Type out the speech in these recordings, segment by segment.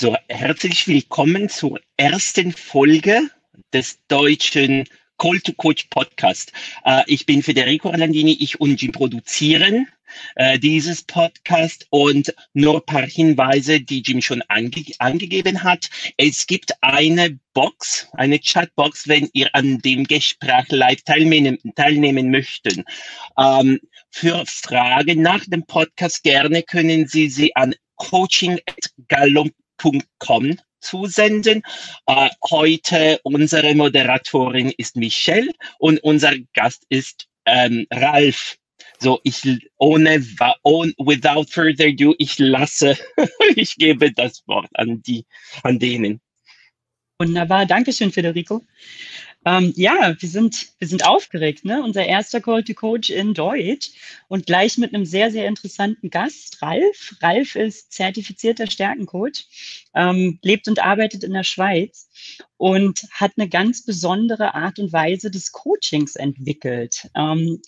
So, herzlich willkommen zur ersten Folge des deutschen Call to Coach Podcast. Äh, ich bin Federico Orlandini, ich und Jim produzieren äh, dieses Podcast und nur ein paar Hinweise, die Jim schon ange angegeben hat. Es gibt eine Box, eine Chatbox, wenn ihr an dem Gespräch live teilnehmen, teilnehmen möchten. Ähm, für Fragen nach dem Podcast gerne können Sie sie an coaching.gallon.com zusenden. Äh, heute unsere Moderatorin ist Michelle und unser Gast ist ähm, Ralf. So, ich ohne, ohne without further ado, ich lasse, ich gebe das Wort an die, an denen. Wunderbar, Dankeschön, Federico. Ähm, ja, wir sind, wir sind aufgeregt. Ne? Unser erster Call to Coach in Deutsch und gleich mit einem sehr, sehr interessanten Gast, Ralf. Ralf ist zertifizierter Stärkencoach, ähm, lebt und arbeitet in der Schweiz und hat eine ganz besondere Art und Weise des Coachings entwickelt. Ähm,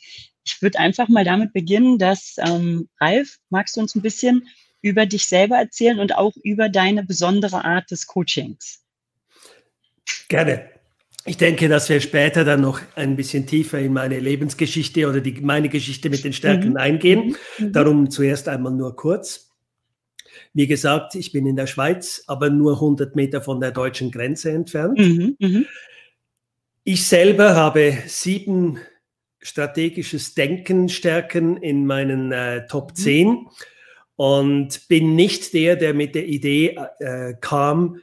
ich würde einfach mal damit beginnen, dass ähm, Ralf, magst du uns ein bisschen über dich selber erzählen und auch über deine besondere Art des Coachings? Gerne. Ich denke, dass wir später dann noch ein bisschen tiefer in meine Lebensgeschichte oder die, meine Geschichte mit den Stärken mhm. eingehen. Mhm. mhm. Darum zuerst einmal nur kurz. Wie gesagt, ich bin in der Schweiz, aber nur 100 Meter von der deutschen Grenze entfernt. Mhm. mhm. Ich selber habe sieben strategisches Denken stärken in meinen äh, Top 10 mhm. und bin nicht der, der mit der Idee äh, kam,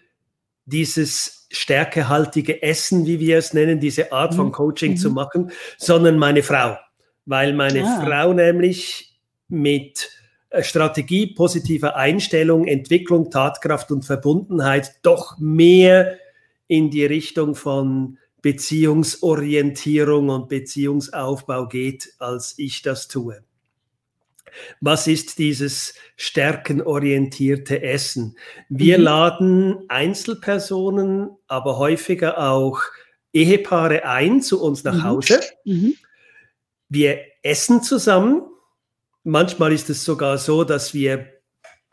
dieses stärkehaltige Essen, wie wir es nennen, diese Art von mhm. Coaching mhm. zu machen, sondern meine Frau. Weil meine ah. Frau nämlich mit äh, Strategie, positiver Einstellung, Entwicklung, Tatkraft und Verbundenheit doch mehr in die Richtung von Beziehungsorientierung und Beziehungsaufbau geht, als ich das tue. Was ist dieses stärkenorientierte Essen? Wir mhm. laden Einzelpersonen, aber häufiger auch Ehepaare ein zu uns nach mhm. Hause. Mhm. Wir essen zusammen. Manchmal ist es sogar so, dass wir,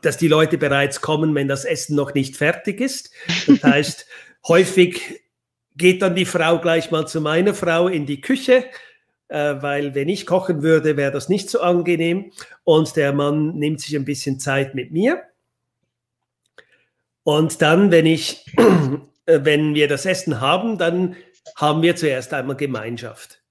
dass die Leute bereits kommen, wenn das Essen noch nicht fertig ist. Das heißt, häufig geht dann die Frau gleich mal zu meiner Frau in die Küche äh, weil wenn ich kochen würde, wäre das nicht so angenehm. Und der Mann nimmt sich ein bisschen Zeit mit mir. Und dann, wenn ich, äh, wenn wir das Essen haben, dann haben wir zuerst einmal Gemeinschaft.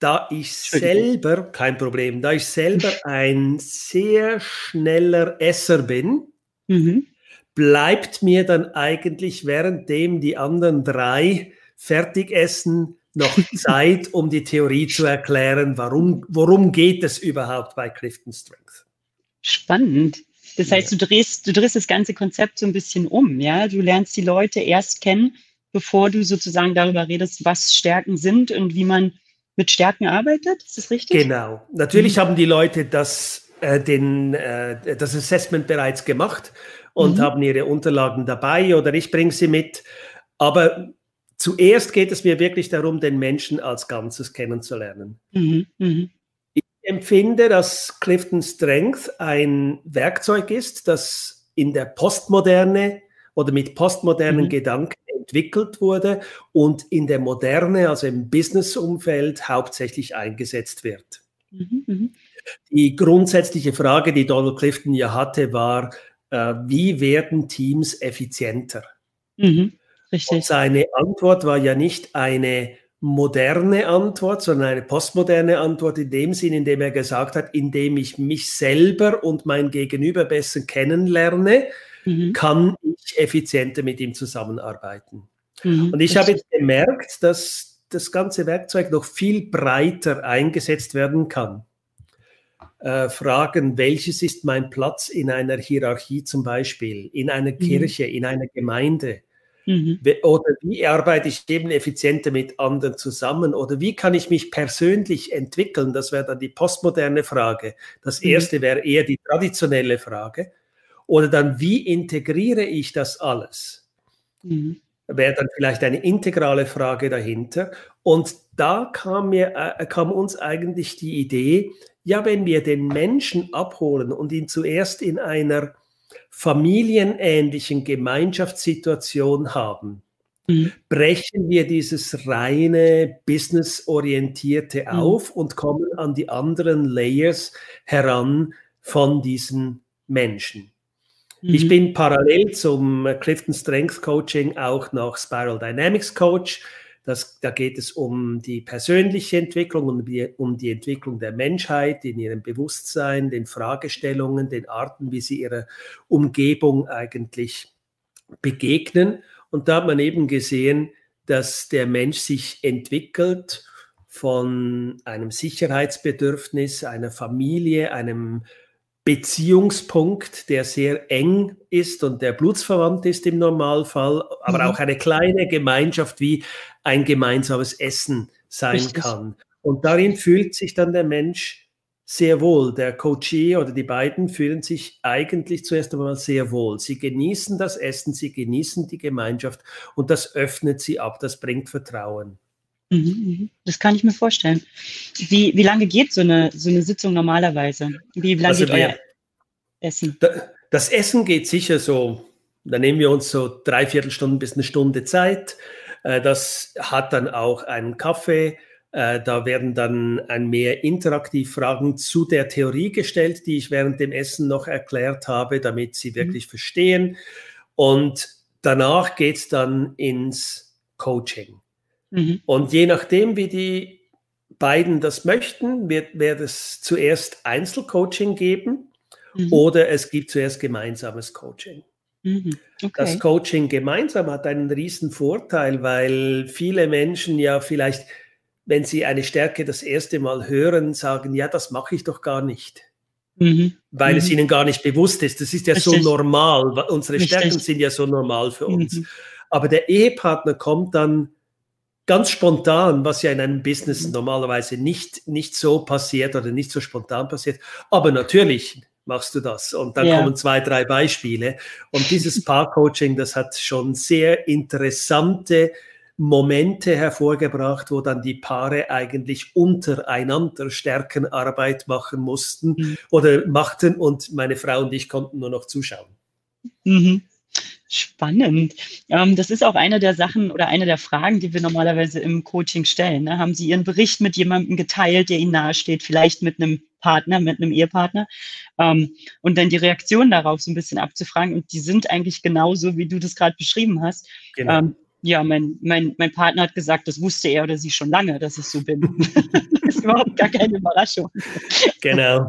Da ich selber, kein Problem, da ich selber ein sehr schneller Esser bin, mhm. bleibt mir dann eigentlich, währenddem die anderen drei fertig essen, noch Zeit, um die Theorie zu erklären, warum, worum geht es überhaupt bei Clifton Strength. Spannend. Das heißt, du drehst, du drehst das ganze Konzept so ein bisschen um, ja? Du lernst die Leute erst kennen, bevor du sozusagen darüber redest, was Stärken sind und wie man mit Stärken arbeitet. Ist das richtig? Genau. Natürlich mhm. haben die Leute das, äh, den, äh, das Assessment bereits gemacht und mhm. haben ihre Unterlagen dabei oder ich bringe sie mit. Aber zuerst geht es mir wirklich darum, den Menschen als Ganzes kennenzulernen. Mhm, mh. Ich empfinde, dass Clifton Strength ein Werkzeug ist, das in der Postmoderne oder mit postmodernen mhm. Gedanken entwickelt wurde und in der Moderne, also im Business-Umfeld, hauptsächlich eingesetzt wird. Mhm, mh. Die grundsätzliche Frage, die Donald Clifton ja hatte, war, äh, wie werden Teams effizienter? Mhm. Richtig. Und seine Antwort war ja nicht eine moderne Antwort, sondern eine postmoderne Antwort in dem Sinn, in dem er gesagt hat, indem ich mich selber und mein Gegenüber besser kennenlerne, mhm. kann ich effizienter mit ihm zusammenarbeiten. Mhm. Und ich habe jetzt gemerkt, dass das ganze Werkzeug noch viel breiter eingesetzt werden kann. Äh, Fragen, welches ist mein Platz in einer Hierarchie zum Beispiel, in einer mhm. Kirche, in einer Gemeinde? Mhm. Oder wie arbeite ich eben effizienter mit anderen zusammen? Oder wie kann ich mich persönlich entwickeln? Das wäre dann die postmoderne Frage. Das mhm. erste wäre eher die traditionelle Frage. Oder dann, wie integriere ich das alles? Mhm. Wäre dann vielleicht eine integrale Frage dahinter. Und da kam, mir, äh, kam uns eigentlich die Idee, ja, wenn wir den Menschen abholen und ihn zuerst in einer familienähnlichen Gemeinschaftssituation haben, mhm. brechen wir dieses reine businessorientierte mhm. auf und kommen an die anderen Layers heran von diesen Menschen. Mhm. Ich bin parallel zum Clifton Strength Coaching auch noch Spiral Dynamics Coach. Das, da geht es um die persönliche Entwicklung und um, um die Entwicklung der Menschheit in ihrem Bewusstsein, den Fragestellungen, den Arten, wie sie ihrer Umgebung eigentlich begegnen. Und da hat man eben gesehen, dass der Mensch sich entwickelt von einem Sicherheitsbedürfnis, einer Familie, einem Beziehungspunkt, der sehr eng ist und der blutsverwandt ist im Normalfall, aber mhm. auch eine kleine Gemeinschaft wie ein gemeinsames Essen sein Richtig. kann. Und darin fühlt sich dann der Mensch sehr wohl. Der Coachee oder die beiden fühlen sich eigentlich zuerst einmal sehr wohl. Sie genießen das Essen, sie genießen die Gemeinschaft und das öffnet sie ab, das bringt Vertrauen. Mhm, mhm. Das kann ich mir vorstellen. Wie, wie lange geht so eine, so eine Sitzung normalerweise? Wie lange also geht wir, euer Essen? Das Essen geht sicher so, da nehmen wir uns so dreiviertel Stunden bis eine Stunde Zeit. Äh, das hat dann auch einen Kaffee. Äh, da werden dann ein mehr interaktiv Fragen zu der Theorie gestellt, die ich während dem Essen noch erklärt habe, damit Sie mhm. wirklich mhm. verstehen. Und danach geht es dann ins Coaching. Mhm. Und je nachdem, wie die beiden das möchten, wird, wird es zuerst Einzelcoaching geben mhm. oder es gibt zuerst gemeinsames Coaching. Mhm. Okay. Das Coaching gemeinsam hat einen riesen Vorteil, weil viele Menschen ja vielleicht, wenn sie eine Stärke das erste Mal hören, sagen, ja, das mache ich doch gar nicht. Mhm. Weil es mhm. ihnen gar nicht bewusst ist. Das ist ja Richtig. so normal. Unsere Richtig. Stärken sind ja so normal für uns. Mhm. Aber der Ehepartner kommt dann ganz spontan, was ja in einem Business mhm. normalerweise nicht, nicht so passiert oder nicht so spontan passiert. Aber natürlich machst du das. Und dann ja. kommen zwei, drei Beispiele. Und dieses Paar-Coaching, das hat schon sehr interessante Momente hervorgebracht, wo dann die Paare eigentlich untereinander Stärkenarbeit machen mussten mhm. oder machten und meine Frau und ich konnten nur noch zuschauen. Mhm. Spannend. Ähm, das ist auch eine der Sachen oder eine der Fragen, die wir normalerweise im Coaching stellen. Ne? Haben Sie Ihren Bericht mit jemandem geteilt, der Ihnen nahesteht, vielleicht mit einem Partner, mit einem Ehepartner? Ähm, und dann die Reaktion darauf so ein bisschen abzufragen. Und die sind eigentlich genauso, wie du das gerade beschrieben hast. Genau. Ähm, ja, mein, mein, mein Partner hat gesagt, das wusste er oder sie schon lange, dass ich so bin. das ist überhaupt gar keine Überraschung. Genau.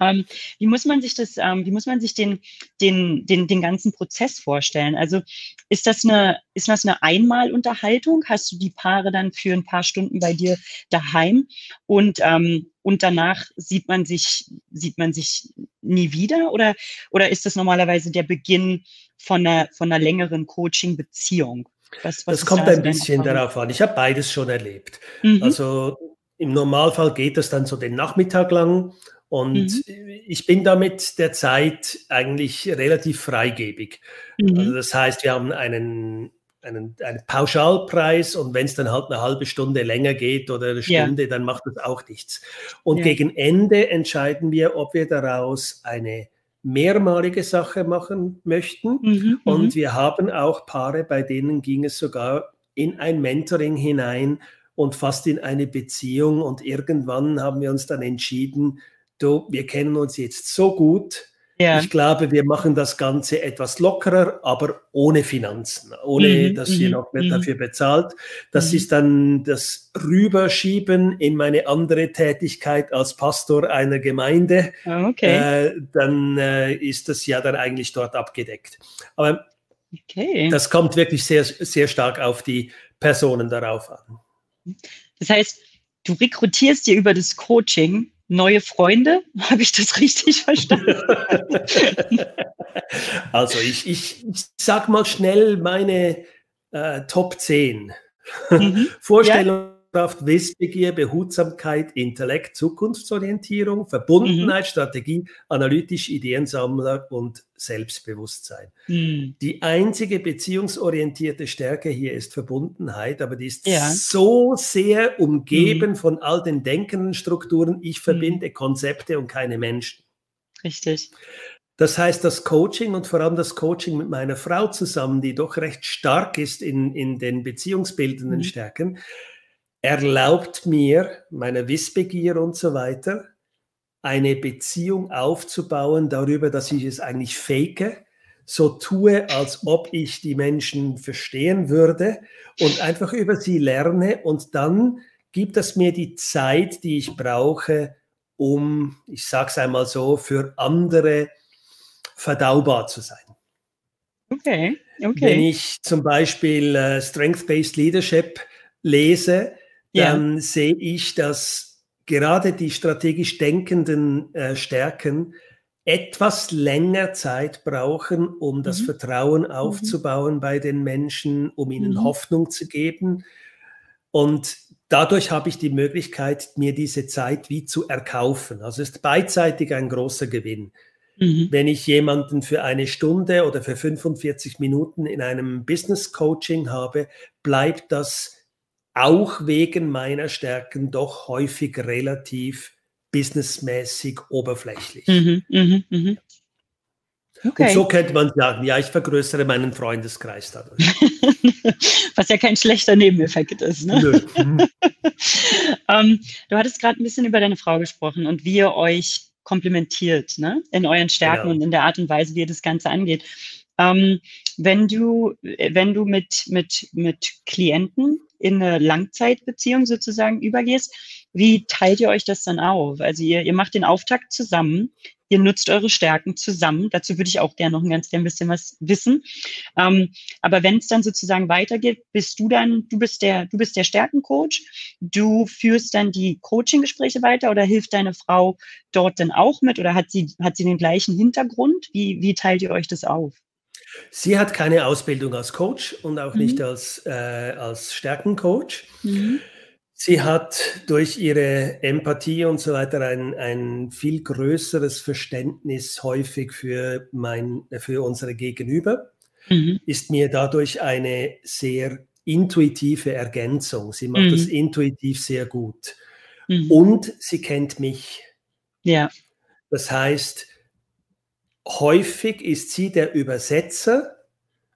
Ähm, wie muss man sich das, ähm, wie muss man sich den, den, den, den ganzen Prozess vorstellen? Also ist das eine, ist das eine Einmalunterhaltung? Hast du die Paare dann für ein paar Stunden bei dir daheim und, ähm, und danach sieht man sich, sieht man sich nie wieder? Oder, oder ist das normalerweise der Beginn von einer, von einer längeren Coaching-Beziehung? Was, was das kommt da ein bisschen darauf an. Ich habe beides schon erlebt. Mhm. Also im Normalfall geht das dann so den Nachmittag lang und mhm. ich bin damit der Zeit eigentlich relativ freigebig. Mhm. Also das heißt, wir haben einen, einen, einen Pauschalpreis und wenn es dann halt eine halbe Stunde länger geht oder eine Stunde, ja. dann macht das auch nichts. Und ja. gegen Ende entscheiden wir, ob wir daraus eine mehrmalige Sache machen möchten. Mhm, mhm. und wir haben auch Paare, bei denen ging es sogar in ein Mentoring hinein und fast in eine Beziehung. Und irgendwann haben wir uns dann entschieden, du, wir kennen uns jetzt so gut. Ja. Ich glaube, wir machen das Ganze etwas lockerer, aber ohne Finanzen, ohne mhm, dass ihr mhm, noch mehr mhm. dafür bezahlt. Das mhm. ist dann das Rüberschieben in meine andere Tätigkeit als Pastor einer Gemeinde. Ah, okay. Äh, dann äh, ist das ja dann eigentlich dort abgedeckt. Aber okay. das kommt wirklich sehr, sehr stark auf die Personen darauf an. Das heißt, du rekrutierst dir über das Coaching neue Freunde. Habe ich das richtig verstanden? also ich, ich, ich sag mal schnell meine äh, Top 10 mhm. Vorstellungen. Ja. Kraft, Wissbegier, Behutsamkeit, Intellekt, Zukunftsorientierung, Verbundenheit, mhm. Strategie, analytisch, Ideensammler und Selbstbewusstsein. Mhm. Die einzige beziehungsorientierte Stärke hier ist Verbundenheit, aber die ist ja. so sehr umgeben mhm. von all den denkenden Strukturen. Ich verbinde mhm. Konzepte und keine Menschen. Richtig. Das heißt, das Coaching und vor allem das Coaching mit meiner Frau zusammen, die doch recht stark ist in, in den beziehungsbildenden mhm. Stärken, erlaubt mir, meine Wissbegier und so weiter, eine Beziehung aufzubauen darüber, dass ich es eigentlich fake, so tue, als ob ich die Menschen verstehen würde und einfach über sie lerne und dann gibt es mir die Zeit, die ich brauche, um, ich sage es einmal so, für andere verdaubar zu sein. Okay, okay. Wenn ich zum Beispiel äh, Strength-Based Leadership lese, dann yeah. sehe ich, dass gerade die strategisch denkenden äh, Stärken etwas länger Zeit brauchen, um das mhm. Vertrauen mhm. aufzubauen mhm. bei den Menschen, um ihnen mhm. Hoffnung zu geben. Und dadurch habe ich die Möglichkeit, mir diese Zeit wie zu erkaufen. Also ist beidseitig ein großer Gewinn. Mhm. Wenn ich jemanden für eine Stunde oder für 45 Minuten in einem Business Coaching habe, bleibt das auch wegen meiner Stärken doch häufig relativ businessmäßig oberflächlich. Mhm, mh, mh. Okay. Und so könnte man sagen, ja, ich vergrößere meinen Freundeskreis dadurch. Was ja kein schlechter Nebeneffekt ist. Ne? Mhm. ähm, du hattest gerade ein bisschen über deine Frau gesprochen und wie ihr euch komplementiert, ne? in euren Stärken genau. und in der Art und Weise, wie ihr das Ganze angeht. Ähm, wenn du, wenn du mit, mit, mit Klienten in eine Langzeitbeziehung sozusagen übergehst, wie teilt ihr euch das dann auf? Also ihr, ihr macht den Auftakt zusammen, ihr nutzt eure Stärken zusammen. Dazu würde ich auch gerne noch ein ganz klein bisschen was wissen. Ähm, aber wenn es dann sozusagen weitergeht, bist du dann, du bist der, du bist der Stärkencoach, du führst dann die Coaching-Gespräche weiter oder hilft deine Frau dort dann auch mit oder hat sie, hat sie den gleichen Hintergrund? Wie, wie teilt ihr euch das auf? Sie hat keine Ausbildung als Coach und auch mhm. nicht als, äh, als Stärkencoach. Mhm. Sie hat durch ihre Empathie und so weiter ein, ein viel größeres Verständnis häufig für, mein, für unsere Gegenüber, mhm. ist mir dadurch eine sehr intuitive Ergänzung. Sie macht mhm. das intuitiv sehr gut. Mhm. Und sie kennt mich. Ja. Das heißt, häufig ist sie der Übersetzer,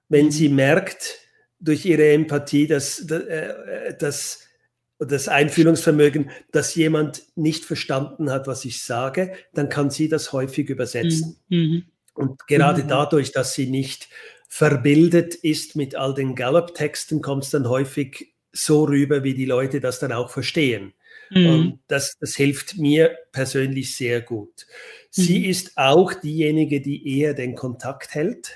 wenn mhm. sie merkt durch ihre Empathie, dass, äh, dass das Einfühlungsvermögen, dass jemand nicht verstanden hat, was ich sage, dann kann sie das häufig übersetzen. Mhm. mhm. Und gerade mhm. dadurch, dass sie nicht verbildet ist mit all den Gallup-Texten, kommt es dann häufig so rüber, wie die Leute das dann auch verstehen. Mhm. Und das, das hilft mir persönlich sehr gut. Sie mhm. ist auch diejenige, die eher den Kontakt hält.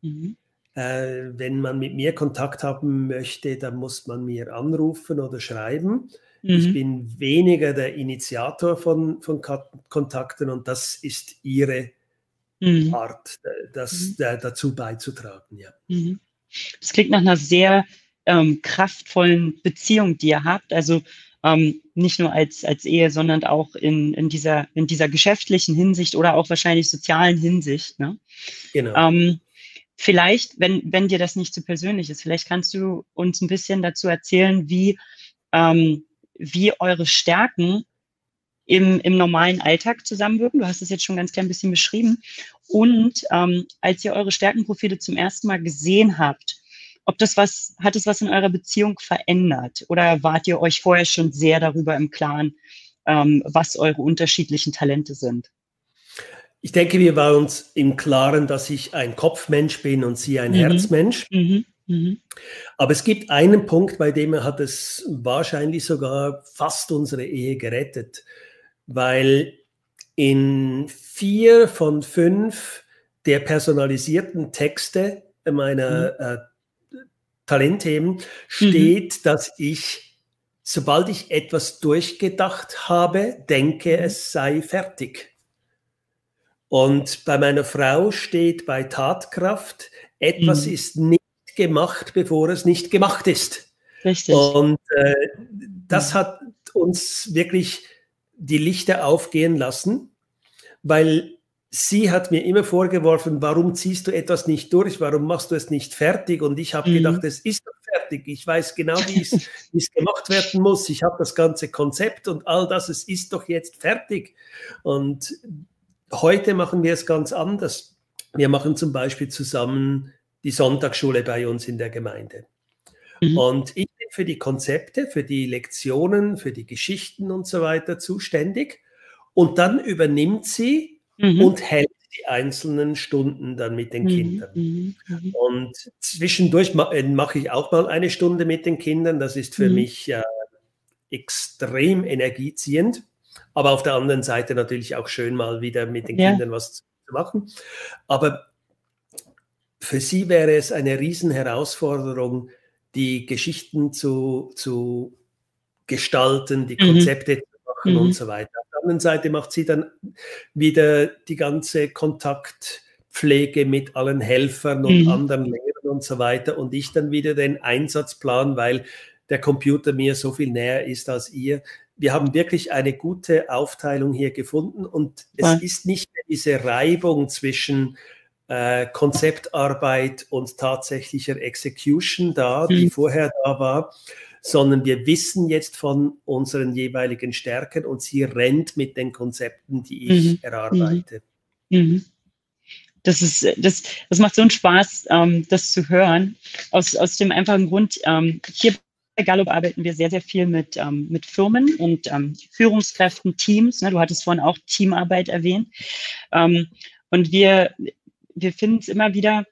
Mhm. Äh, wenn man mit mir Kontakt haben möchte, dann muss man mir anrufen oder schreiben. Mhm. Ich bin weniger der Initiator von, von Kontakten und das ist ihre mhm. Art, das mhm. dazu beizutragen. Ja. Mhm. Das klingt nach einer sehr ähm, kraftvollen Beziehung, die ihr habt. Also ähm, nicht nur als, als Ehe, sondern auch in, in, dieser, in dieser geschäftlichen Hinsicht oder auch wahrscheinlich sozialen Hinsicht. Ne? Genau. Ähm, vielleicht, wenn, wenn dir das nicht zu persönlich ist, vielleicht kannst du uns ein bisschen dazu erzählen, wie, ähm, wie eure Stärken im, im normalen Alltag zusammenwirken. Du hast es jetzt schon ganz klein bisschen beschrieben. Und ähm, als ihr eure Stärkenprofile zum ersten Mal gesehen habt, ob das was, hat es was in eurer Beziehung verändert? Oder wart ihr euch vorher schon sehr darüber im Klaren, ähm, was eure unterschiedlichen Talente sind? Ich denke, wir waren uns im Klaren, dass ich ein Kopfmensch bin und sie ein mhm. Herzmensch. Mhm. Mhm. Aber es gibt einen Punkt, bei dem hat es wahrscheinlich sogar fast unsere Ehe gerettet, weil in vier von fünf der personalisierten Texte meiner mhm. äh, Talentthemen mhm. steht, mhm. dass ich, sobald ich etwas durchgedacht habe, denke, mhm. es sei fertig. Und bei meiner Frau steht bei Tatkraft, etwas mhm. ist nicht gemacht, bevor es nicht gemacht ist. Richtig. Und äh, das mhm. hat uns wirklich die Lichter aufgehen lassen, weil sie hat mir immer vorgeworfen, warum ziehst du etwas nicht durch, warum machst du es nicht fertig? Und ich habe mhm. gedacht, es ist doch fertig. Ich weiß genau, wie es gemacht werden muss. Ich habe das ganze Konzept und all das, es ist doch jetzt fertig. Und heute machen wir es ganz anders. Wir machen zum Beispiel zusammen die Sonntagsschule bei uns in der Gemeinde. Mhm. Und ich bin für die Konzepte, für die Lektionen, für die Geschichten und so weiter zuständig. Und dann übernimmt sie mhm. und hält die einzelnen Stunden dann mit den mhm. Kindern. Mhm. mhm. Und zwischendurch äh, mache ich auch mal eine Stunde mit den Kindern. Das ist für mhm. mich äh, extrem energieziehend. Aber auf der anderen Seite natürlich auch schön, mal wieder mit den ja. Kindern was zu machen. Aber für sie wäre es eine Riesenherausforderung, die Geschichten zu, zu gestalten, die. Konzepte mhm. zu machen mhm. und so weiter. Anderen Seite macht sie dann wieder die ganze Kontaktpflege mit allen Helfern und mhm. anderen Lehrern und so weiter und ich dann wieder den Einsatzplan, weil der Computer mir so viel näher ist als ihr. Wir haben wirklich eine gute Aufteilung hier gefunden und es ja. ist nicht mehr diese Reibung zwischen äh, Konzeptarbeit und tatsächlicher Execution da, die mhm. vorher da war, sondern wir wissen jetzt von unseren jeweiligen Stärken und sie rennt mit den Konzepten, die ich mhm. erarbeite. Mhm. mhm. Das, ist, das, das macht so einen Spaß, ähm, das zu hören. Aus, aus dem einfachen Grund, ähm, hier bei Gallup arbeiten wir sehr, sehr viel mit, ähm, mit Firmen und ähm, Führungskräften, Teams. Ne? Du hattest vorhin auch Teamarbeit erwähnt. Ähm, und wir, wir finden es immer wieder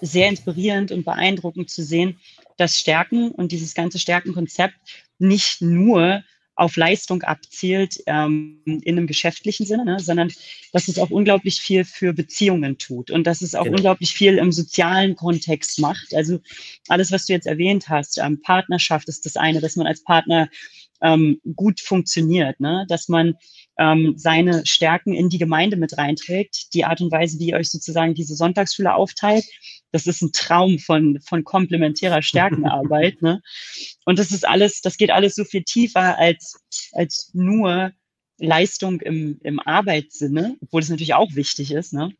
sehr inspirierend und beeindruckend zu sehen, dass Stärken und dieses ganze Stärkenkonzept nicht nur auf Leistung abzielt ähm, in einem geschäftlichen Sinne, ne, sondern dass es auch unglaublich viel für Beziehungen tut und dass es auch genau. unglaublich viel im sozialen Kontext macht. Also alles, was du jetzt erwähnt hast, ähm, Partnerschaft ist das eine, dass man als Partner ähm, gut funktioniert, ne? dass man ähm, seine Stärken in die Gemeinde mit reinträgt. Die Art und Weise, wie ihr euch sozusagen diese Sonntagsschule aufteilt, das ist ein Traum von, von komplementärer Stärkenarbeit. ne? Und das ist alles, das geht alles so viel tiefer als, als nur Leistung im, im Arbeitssinne, obwohl es natürlich auch wichtig ist. Ne?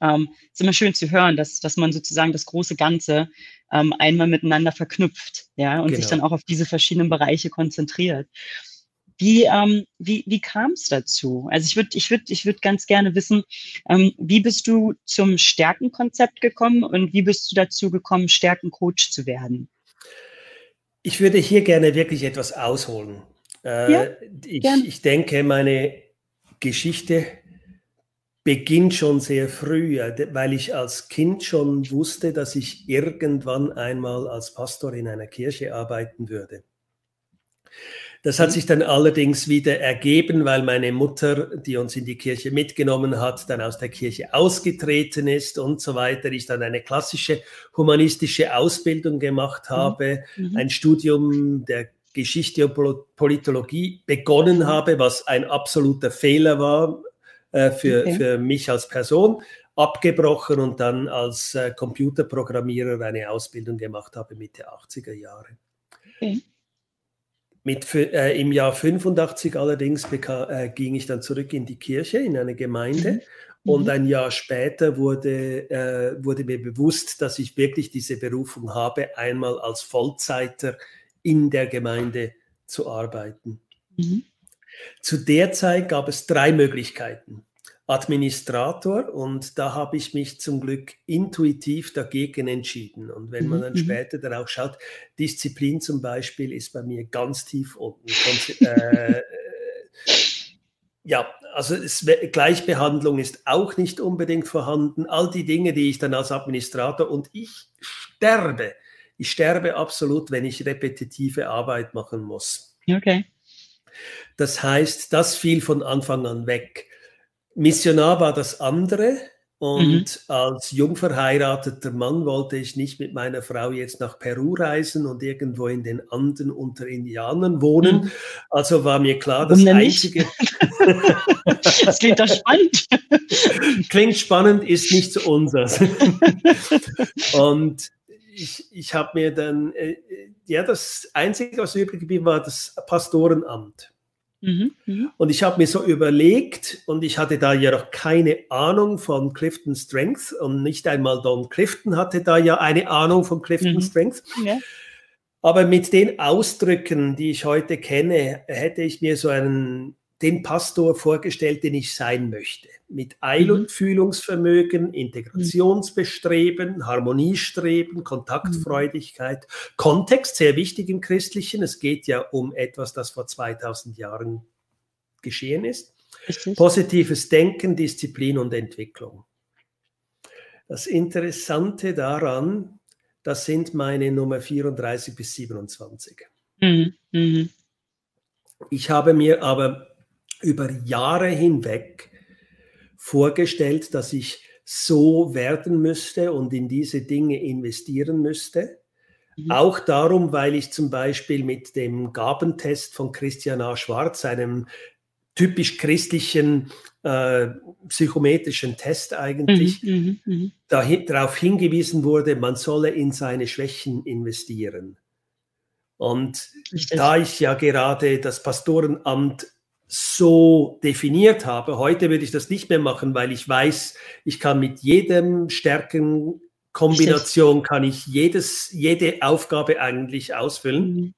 Ähm, ist immer schön zu hören, dass, dass man sozusagen das große Ganze ähm, einmal miteinander verknüpft, ja, und genau. sich dann auch auf diese verschiedenen Bereiche konzentriert. Wie, ähm, wie, wie kam es dazu? Also ich würde ich würd, ich würd ganz gerne wissen, ähm, wie bist du zum Stärkenkonzept gekommen und wie bist du dazu gekommen, Stärkencoach zu werden? Ich würde hier gerne wirklich etwas ausholen. Äh, ja, ich, ich denke, meine Geschichte beginnt schon sehr früh, weil ich als Kind schon wusste, dass ich irgendwann einmal als Pastor in einer Kirche arbeiten würde. Das hat mhm. sich dann allerdings wieder ergeben, weil meine Mutter, die uns in die Kirche mitgenommen hat, dann aus der Kirche ausgetreten ist und so weiter. Ich dann eine klassische humanistische Ausbildung gemacht mhm. habe, mhm. ein Studium der Geschichte und Politologie begonnen mhm. habe, was ein absoluter Fehler war äh, für, okay. für mich als Person abgebrochen und dann als äh, Computerprogrammierer eine Ausbildung gemacht habe Mitte 80er Jahre. Okay. Mit, äh, Im Jahr 85 allerdings äh, ging ich dann zurück in die Kirche, in eine Gemeinde. Mhm. Und mhm. ein Jahr später wurde, äh, wurde mir bewusst, dass ich wirklich diese Berufung habe, einmal als Vollzeiter in der Gemeinde zu arbeiten. Mhm. Zu der Zeit gab es drei Möglichkeiten. Administrator und da habe ich mich zum Glück intuitiv dagegen entschieden. Und wenn man dann mhm. später dann auch schaut, Disziplin zum Beispiel ist bei mir ganz tief unten. äh, ja, also es, Gleichbehandlung ist auch nicht unbedingt vorhanden. All die Dinge, die ich dann als Administrator und ich sterbe, ich sterbe absolut, wenn ich repetitive Arbeit machen muss. Okay. Das heißt, das fiel von Anfang an weg. Missionar war das andere. Und mhm. als jung verheirateter Mann wollte ich nicht mit meiner Frau jetzt nach Peru reisen und irgendwo in den Anden unter Indianern wohnen. Mhm. Also war mir klar, das Einzige. das klingt doch spannend. klingt spannend, ist nicht so unseres. und ich, ich habe mir dann, äh, ja, das Einzige, was übrig geblieben war, das Pastorenamt. Mhm, mhm, Und ich habe mir so überlegt, und ich hatte da ja noch keine Ahnung von Clifton Strength, und nicht einmal Don Clifton hatte da ja eine Ahnung von Clifton mhm. Strength. Ja. Aber mit den Ausdrücken, die ich heute kenne, hätte ich mir so einen den Pastor vorgestellt, den ich sein möchte. Mit Eil- und mhm. Fühlungsvermögen, Integrationsbestreben, Harmoniestreben, Kontaktfreudigkeit. Mhm. Kontext, sehr wichtig im Christlichen. Es geht ja um etwas, das vor 2000 Jahren geschehen ist. Richtig. Positives Denken, Disziplin und Entwicklung. Das Interessante daran, das sind meine Nummer 34 bis 27. Mhm. Mhm. Ich habe mir aber über Jahre hinweg vorgestellt, dass ich so werden müsste und in diese Dinge investieren müsste. Mhm. Auch darum, weil ich zum Beispiel mit dem Gabentest von Christian A. Schwarz, einem typisch christlichen äh, psychometrischen Test eigentlich, mhm, mh, mh. darauf hingewiesen wurde, man solle in seine Schwächen investieren. Und Richtig. da ich ja gerade das Pastorenamt so definiert habe. Heute würde ich das nicht mehr machen, weil ich weiß, ich kann mit jedem Stärkenkombination kann ich jedes, jede Aufgabe eigentlich ausfüllen. Mhm.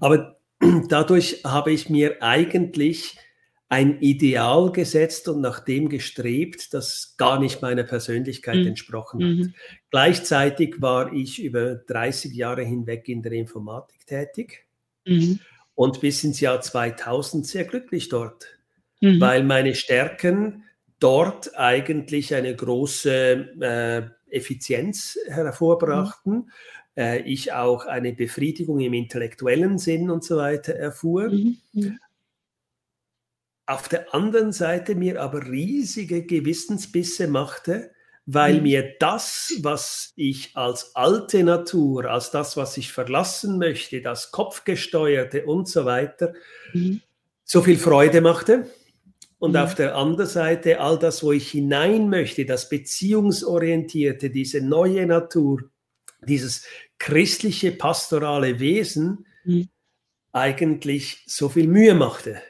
Aber dadurch habe ich mir eigentlich ein Ideal gesetzt und nach dem gestrebt, das gar nicht meiner Persönlichkeit mhm. entsprochen hat. Mhm. Gleichzeitig war ich über 30 Jahre hinweg in der Informatik tätig. Und bis ins Jahr 2000 sehr glücklich dort, mhm. weil meine Stärken dort eigentlich eine große äh, Effizienz hervorbrachten. Mhm. Äh, ich auch eine Befriedigung im intellektuellen Sinn und so weiter erfuhr. Mhm. mhm. Auf der anderen Seite mir aber riesige Gewissensbisse machte, weil mhm. mir das, was ich als alte Natur, als das, was ich verlassen möchte, das Kopfgesteuerte und so weiter, mhm. so viel Freude machte. Und mhm. auf der anderen Seite all das, wo ich hinein möchte, das Beziehungsorientierte, diese neue Natur, dieses christliche pastorale Wesen, mhm. eigentlich so viel Mühe machte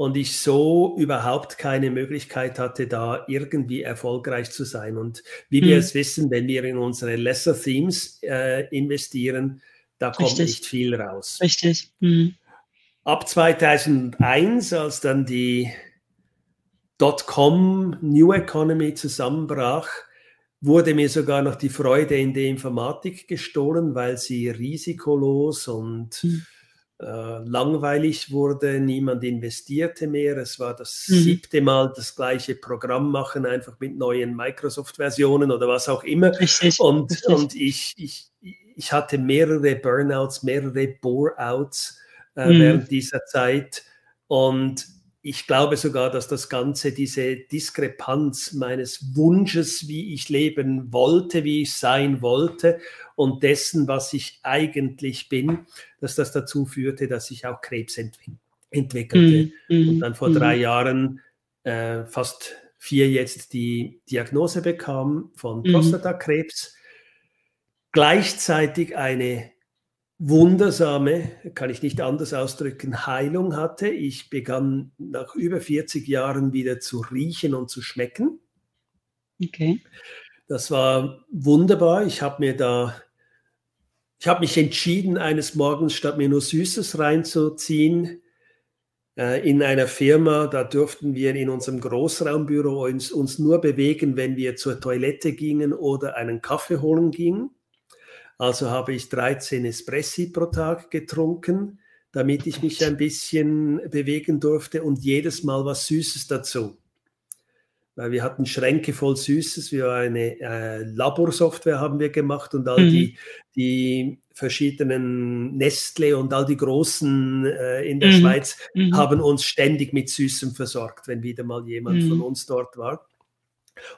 und ich so überhaupt keine Möglichkeit hatte, da irgendwie erfolgreich zu sein. Und wie mhm. wir es wissen, wenn wir in unsere Lesser Themes äh, investieren, da Richtig. kommt nicht viel raus. Richtig. Mhm. Ab 2001, als dann die Dotcom New Economy zusammenbrach, wurde mir sogar noch die Freude in der Informatik gestohlen, weil sie risikolos und mhm langweilig wurde, niemand investierte mehr. Es war das mhm. siebte Mal das gleiche Programm machen, einfach mit neuen Microsoft-Versionen oder was auch immer. Richtig, und, richtig. und ich, ich, ich hatte mehrere Burnouts, mehrere Boreouts äh, mhm. während dieser Zeit. Und ich glaube sogar, dass das Ganze, diese Diskrepanz meines Wunsches, wie ich leben wollte, wie ich sein wollte und dessen, was ich eigentlich bin, dass das dazu führte, dass ich auch Krebs entwick entwickelte. Mm, und dann vor mm. drei Jahren, äh, fast vier jetzt, die Diagnose bekam von mhm. Prostatakrebs. Gleichzeitig eine wundersame, kann ich nicht anders ausdrücken, Heilung hatte. Ich begann nach über 40 Jahren wieder zu riechen und zu schmecken. Okay. Das war wunderbar. Ich habe mir da, ich habe mich entschieden, eines Morgens statt mir nur Süßes reinzuziehen, äh, in einer Firma, da durften wir in unserem Großraumbüro uns, uns nur bewegen, wenn wir zur Toilette gingen oder einen Kaffee holen gingen. Also habe ich 13 Espressi pro Tag getrunken, damit ich mich ein bisschen bewegen durfte und jedes Mal was Süßes dazu. Weil wir hatten Schränke voll Süßes, wir eine äh, Laborsoftware haben wir gemacht und all mhm. die, die verschiedenen Nestle und all die großen äh, in der mhm. Schweiz mhm. haben uns ständig mit Süßem versorgt, wenn wieder mal jemand von mhm. uns dort war.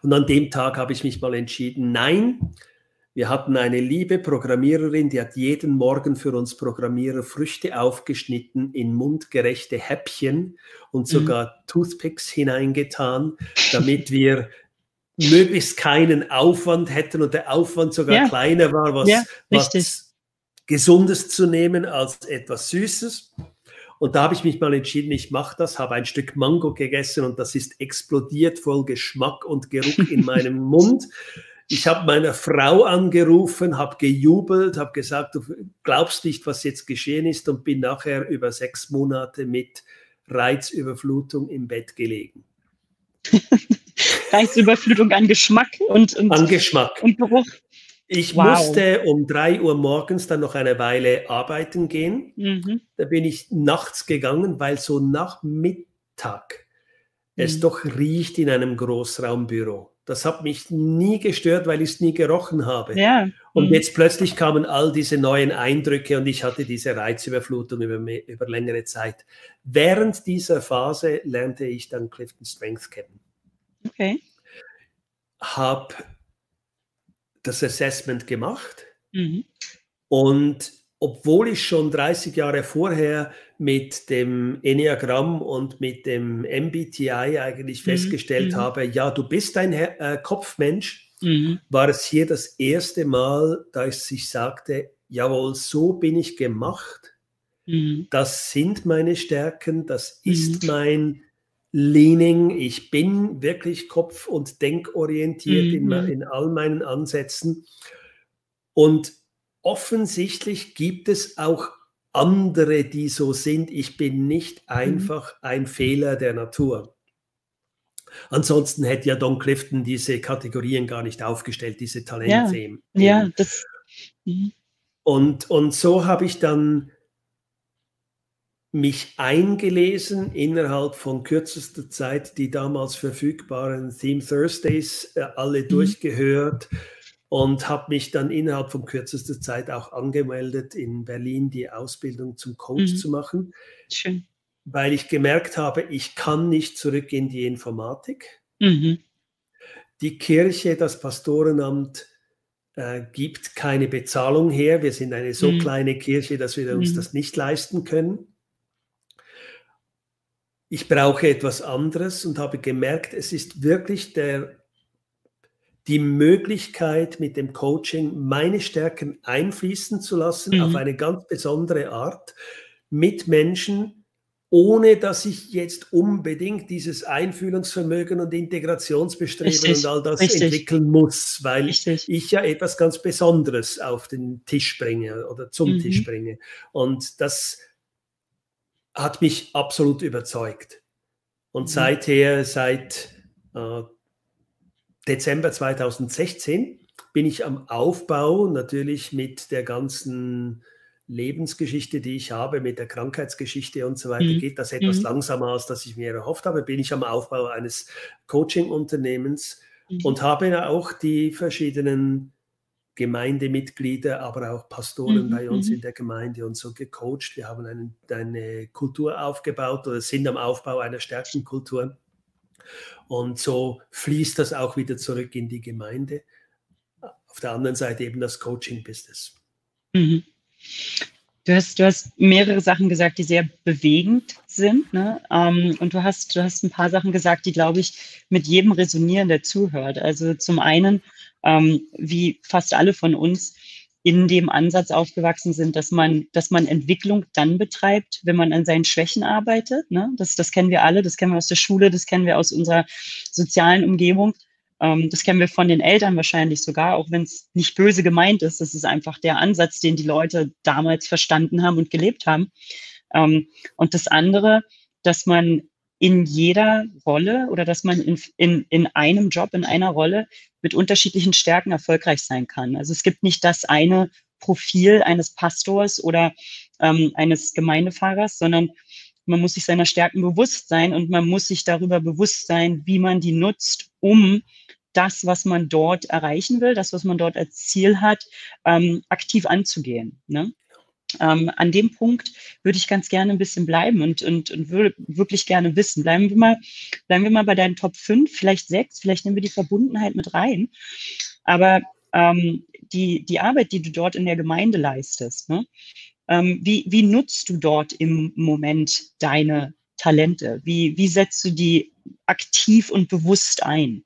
Und an dem Tag habe ich mich mal entschieden, nein, wir hatten eine liebe Programmiererin, die hat jeden Morgen für uns Programmierer Früchte aufgeschnitten in mundgerechte Häppchen und mhm. sogar mhm. Toothpicks hineingetan, damit wir möglichst keinen Aufwand hätten und der Aufwand sogar ja. kleiner war, was, ja, was Gesundes zu nehmen als etwas Süßes. Und da habe ich mich mal entschieden, ich mache das, habe ein Stück Mango gegessen und das ist explodiert voll Geschmack und Geruch in meinem Mund. Ich habe meine Frau angerufen, habe gejubelt, habe gesagt, du glaubst nicht, was jetzt geschehen ist und bin nachher über sechs Monate mit Reizüberflutung im Bett gelegen. Reizüberflutung an Geschmack und, und, an Geschmack. und Geruch. Ich wow. musste um drei Uhr morgens dann noch eine Weile arbeiten gehen. Mhm. Da bin ich nachts gegangen, weil so nach Mittag mhm. es doch riecht in einem Großraumbüro. Das hat mich nie gestört, weil ich es nie gerochen habe. Ja. Und mhm. jetzt plötzlich kamen all diese neuen Eindrücke und ich hatte diese Reizüberflutung über, über längere Zeit. Während dieser Phase lernte ich dann Clifton Strength kennen. Okay. Habe das Assessment gemacht mhm. und obwohl ich schon 30 Jahre vorher mit dem Enneagramm und mit dem MBTI eigentlich mhm. festgestellt mhm. habe, ja, du bist ein äh, Kopfmensch, mhm. war es hier das erste Mal, da ich sagte, jawohl, so bin ich gemacht. Mhm. Das sind meine Stärken, das ist mhm. mein Leaning. Ich bin wirklich kopf- und denkorientiert in, mhm. in all meinen Ansätzen. Und offensichtlich gibt es auch andere, die so sind. Ich bin nicht mhm. einfach ein Fehler der Natur. Ansonsten hätte ja Don Clifton diese Kategorien gar nicht aufgestellt, diese Talentthemen. Ja, ja, das. Mhm. Und, und so habe ich dann mich eingelesen innerhalb von kürzester Zeit die damals verfügbaren Theme Thursdays äh, alle mhm. durchgehört und habe mich dann innerhalb von kürzester Zeit auch angemeldet, in Berlin die Ausbildung zum Coach mhm. zu machen. Schön. Weil ich gemerkt habe, ich kann nicht zurück in die Informatik. Mhm. Die Kirche, das Pastorenamt äh, gibt keine Bezahlung her. Wir sind eine so mhm. kleine Kirche, dass wir uns mhm. das nicht leisten können. Ich brauche etwas anderes und habe gemerkt, es ist wirklich der die Möglichkeit, mit dem Coaching meine Stärken einfließen zu lassen mhm. auf eine ganz besondere Art mit Menschen, ohne dass ich jetzt unbedingt dieses Einfühlungsvermögen und Integrationsbestreben Richtig. und all das Richtig. entwickeln muss, weil Richtig. ich ja etwas ganz Besonderes auf den Tisch bringe oder zum mhm. Tisch bringe. Und das hat mich absolut überzeugt. Und mhm. seither, seit äh, Dezember 2016 bin ich am Aufbau, natürlich mit der ganzen Lebensgeschichte, die ich habe, mit der Krankheitsgeschichte und so weiter, mhm. geht das etwas mhm. langsamer als das ich mir erhofft habe, bin ich am Aufbau eines Coaching-Unternehmens mhm. und habe auch die verschiedenen Gemeindemitglieder, aber auch Pastoren mhm. bei uns mhm. in der Gemeinde und so gecoacht. Wir haben einen, eine Kultur aufgebaut oder sind am Aufbau einer Stärkenkultur. Und so fließt das auch wieder zurück in die Gemeinde. Auf der anderen Seite eben das Coaching-Business. Mhm. Du hast, du hast mehrere Sachen gesagt, die sehr bewegend sind. Ne? Ähm, und du hast, du hast ein paar Sachen gesagt, die, glaube ich, mit jedem resonieren, der zuhört. Also zum einen, ähm, wie fast alle von uns, in dem Ansatz aufgewachsen sind, dass man, dass man Entwicklung dann betreibt, wenn man an seinen Schwächen arbeitet. Ne? Das, das kennen wir alle, das kennen wir aus der Schule, das kennen wir aus unserer sozialen Umgebung. Ähm, das kennen wir von den Eltern wahrscheinlich sogar, auch wenn es nicht böse gemeint ist. Das ist einfach der Ansatz, den die Leute damals verstanden haben und gelebt haben. Ähm, und das andere, dass man in jeder Rolle oder dass man in, in, in einem Job, in einer Rolle mit unterschiedlichen Stärken erfolgreich sein kann. Also es gibt nicht das eine Profil eines Pastors oder ähm, eines Gemeindefahrers, sondern man muss sich seiner Stärken bewusst sein und man muss sich darüber bewusst sein, wie man die nutzt, um das, was man dort erreichen will, das, was man dort als Ziel hat, ähm, aktiv anzugehen. Ne? Ähm, an dem Punkt würde ich ganz gerne ein bisschen bleiben und, und, und würde wirklich gerne wissen. Bleiben wir mal, bleiben wir mal bei deinen Top 5, vielleicht 6, vielleicht nehmen wir die Verbundenheit mit rein. Aber ähm, die, die Arbeit, die du dort in der Gemeinde leistest, ne? ähm, wie, wie nutzt du dort im Moment deine Talente? Wie, wie setzt du die aktiv und bewusst ein?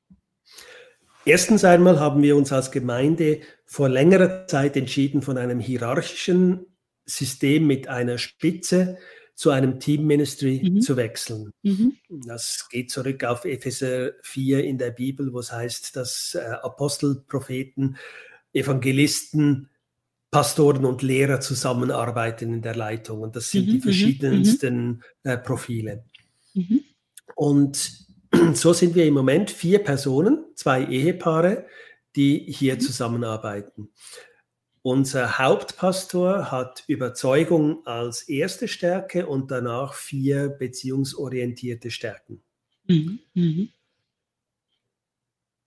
Erstens einmal haben wir uns als Gemeinde vor längerer Zeit entschieden, von einem hierarchischen System mit einer Spitze zu einem Team Ministry mhm. zu wechseln. Mhm. Das geht zurück auf Epheser 4 in der Bibel, wo es heißt, dass äh, Apostel, Propheten, Evangelisten, Pastoren und Lehrer zusammenarbeiten in der Leitung. Und das sind mhm. die mhm. verschiedensten mhm. äh, Profile. Mhm. Und so sind wir im Moment vier Personen, zwei Ehepaare, die hier zusammenarbeiten. Unser Hauptpastor hat Überzeugung als erste Stärke und danach vier beziehungsorientierte Stärken. Mhm. Mhm.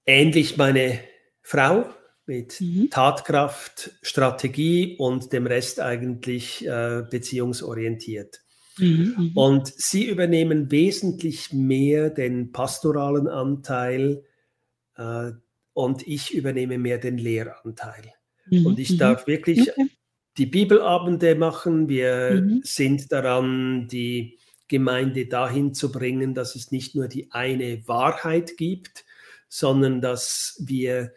Ähnlich meine Frau mit mhm. Tatkraft, Strategie und dem Rest eigentlich äh, beziehungsorientiert. Mhm, mhm. Und sie übernehmen wesentlich mehr den pastoralen Anteil äh, und ich übernehme mehr den Lehranteil. Mhm, und ich mhm. darf wirklich okay. die Bibelabende machen. Wir mhm. sind daran, die Gemeinde dahin zu bringen, dass es nicht nur die eine Wahrheit gibt, sondern dass wir,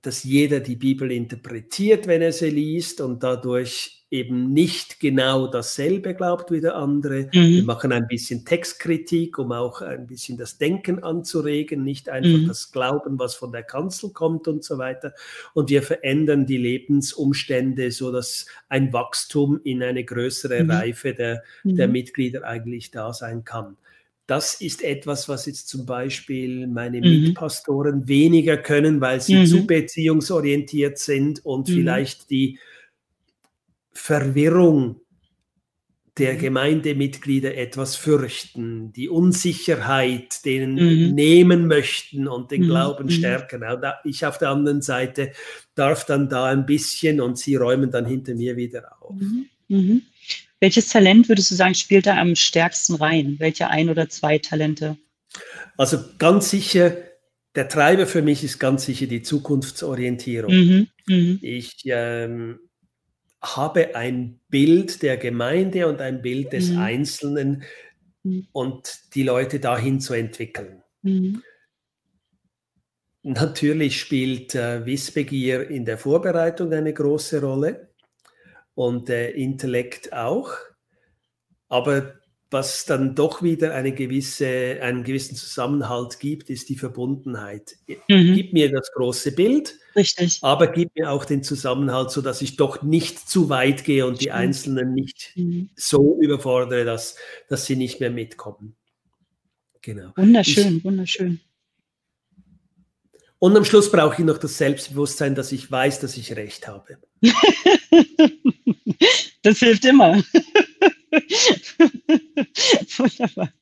dass jeder die Bibel interpretiert, wenn er sie liest und dadurch eben nicht genau dasselbe glaubt wie der andere. Mhm. Wir machen ein bisschen Textkritik, um auch ein bisschen das Denken anzuregen, nicht einfach mhm. das Glauben, was von der Kanzel kommt und so weiter. Und wir verändern die Lebensumstände, so dass ein Wachstum in eine größere mhm. Reife der, der mhm. Mitglieder eigentlich da sein kann. Das ist etwas, was jetzt zum Beispiel meine mhm. Mitpastoren weniger können, weil sie zu mhm. beziehungsorientiert sind und vielleicht die Verwirrung der mhm. Gemeindemitglieder etwas fürchten, die Unsicherheit denen mhm. nehmen möchten und den mhm. Glauben mhm. stärken. Ich auf der anderen Seite darf dann da ein bisschen und sie räumen dann hinter mir wieder auf. Mhm. mhm. Welches Talent würdest du sagen, spielt da am stärksten rein? Welche ein oder zwei Talente? Also ganz sicher, der Treiber für mich ist ganz sicher die Zukunftsorientierung. Ich ähm, habe ein Bild der Gemeinde und ein Bild des mhm. Einzelnen mhm. und die Leute dahin zu entwickeln. Mhm. Natürlich spielt äh, Wissbegier in der Vorbereitung eine große Rolle und der Intellekt auch. Aber was dann doch wieder eine gewisse, einen gewissen Zusammenhalt gibt, ist die Verbundenheit. Mhm. Gib mir das große Bild, Richtig. aber gib mir auch den Zusammenhalt, sodass ich doch nicht zu weit gehe und die Einzelnen nicht mhm. so überfordere, dass, dass sie nicht mehr mitkommen. Genau. Wunderschön, ich, wunderschön. Und am Schluss brauche ich noch das Selbstbewusstsein, dass ich weiß, dass ich recht habe. das hilft immer. Wunderbar.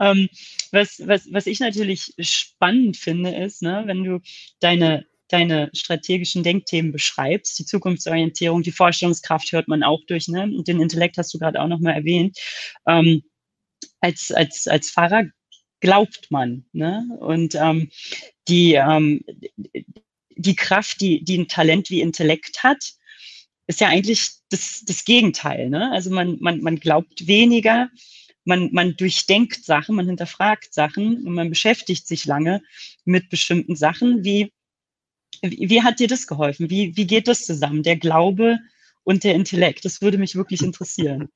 Ähm, was, was, was ich natürlich spannend finde, ist, ne, wenn du deine, deine strategischen Denkthemen beschreibst, die Zukunftsorientierung, die Vorstellungskraft hört man auch durch, ne? Und den Intellekt hast du gerade auch nochmal erwähnt. Ähm, als, als, als Pfarrer glaubt man, ne? Und ähm, die, ähm, die Kraft, die, die ein Talent wie Intellekt hat, ist ja eigentlich das, das Gegenteil. Ne? Also man, man, man glaubt weniger, man, man durchdenkt Sachen, man hinterfragt Sachen und man beschäftigt sich lange mit bestimmten Sachen. Wie, wie, wie hat dir das geholfen? Wie, wie geht das zusammen, der Glaube und der Intellekt? Das würde mich wirklich interessieren.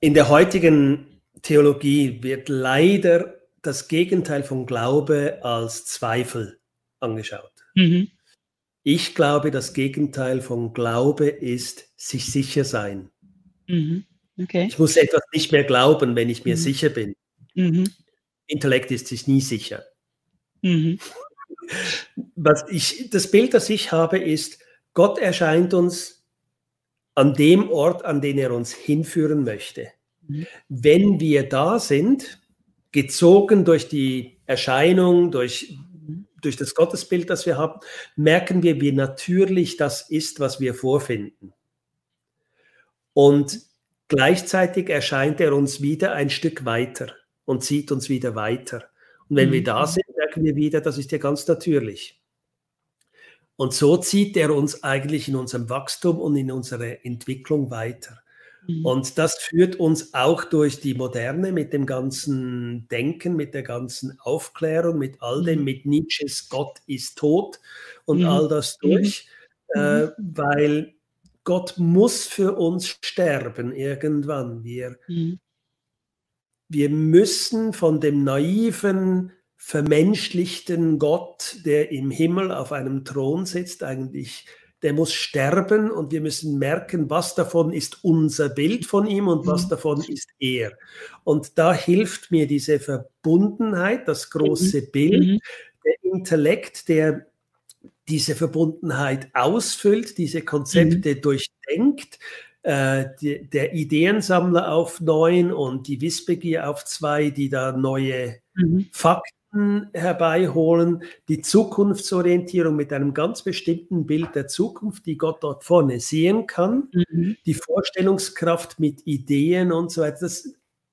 In der heutigen Theologie wird leider das Gegenteil von Glaube als Zweifel angeschaut. Mhm. Ich glaube, das Gegenteil von Glaube ist sich sicher sein. Mhm. Okay. Ich muss etwas nicht mehr glauben, wenn ich mir mhm. sicher bin. Mhm. Intellekt ist sich nie sicher. Mhm. Was ich, das Bild, das ich habe, ist, Gott erscheint uns an dem Ort, an den er uns hinführen möchte. Mhm. Wenn wir da sind, gezogen durch die Erscheinung, durch durch das Gottesbild, das wir haben, merken wir, wie natürlich das ist, was wir vorfinden. Und gleichzeitig erscheint er uns wieder ein Stück weiter und zieht uns wieder weiter. Und wenn mhm. wir da sind, merken wir wieder, das ist ja ganz natürlich. Und so zieht er uns eigentlich in unserem Wachstum und in unserer Entwicklung weiter. Mhm. Und das führt uns auch durch die Moderne mit dem ganzen Denken, mit der ganzen Aufklärung, mit all dem, mhm. mit Nietzsches Gott ist tot und mhm. all das durch, mhm. äh, weil Gott muss für uns sterben irgendwann. Wir, mhm. wir müssen von dem naiven, vermenschlichten Gott, der im Himmel auf einem Thron sitzt, eigentlich der muss sterben und wir müssen merken, was davon ist unser Bild von ihm und was mhm. davon ist er. Und da hilft mir diese Verbundenheit, das große mhm. Bild, mhm. der Intellekt, der diese Verbundenheit ausfüllt, diese Konzepte mhm. durchdenkt, äh, die, der Ideensammler auf neun und die Wissbegier auf zwei, die da neue mhm. Fakten herbeiholen, die Zukunftsorientierung mit einem ganz bestimmten Bild der Zukunft, die Gott dort vorne sehen kann, mhm. die Vorstellungskraft mit Ideen und so weiter. Das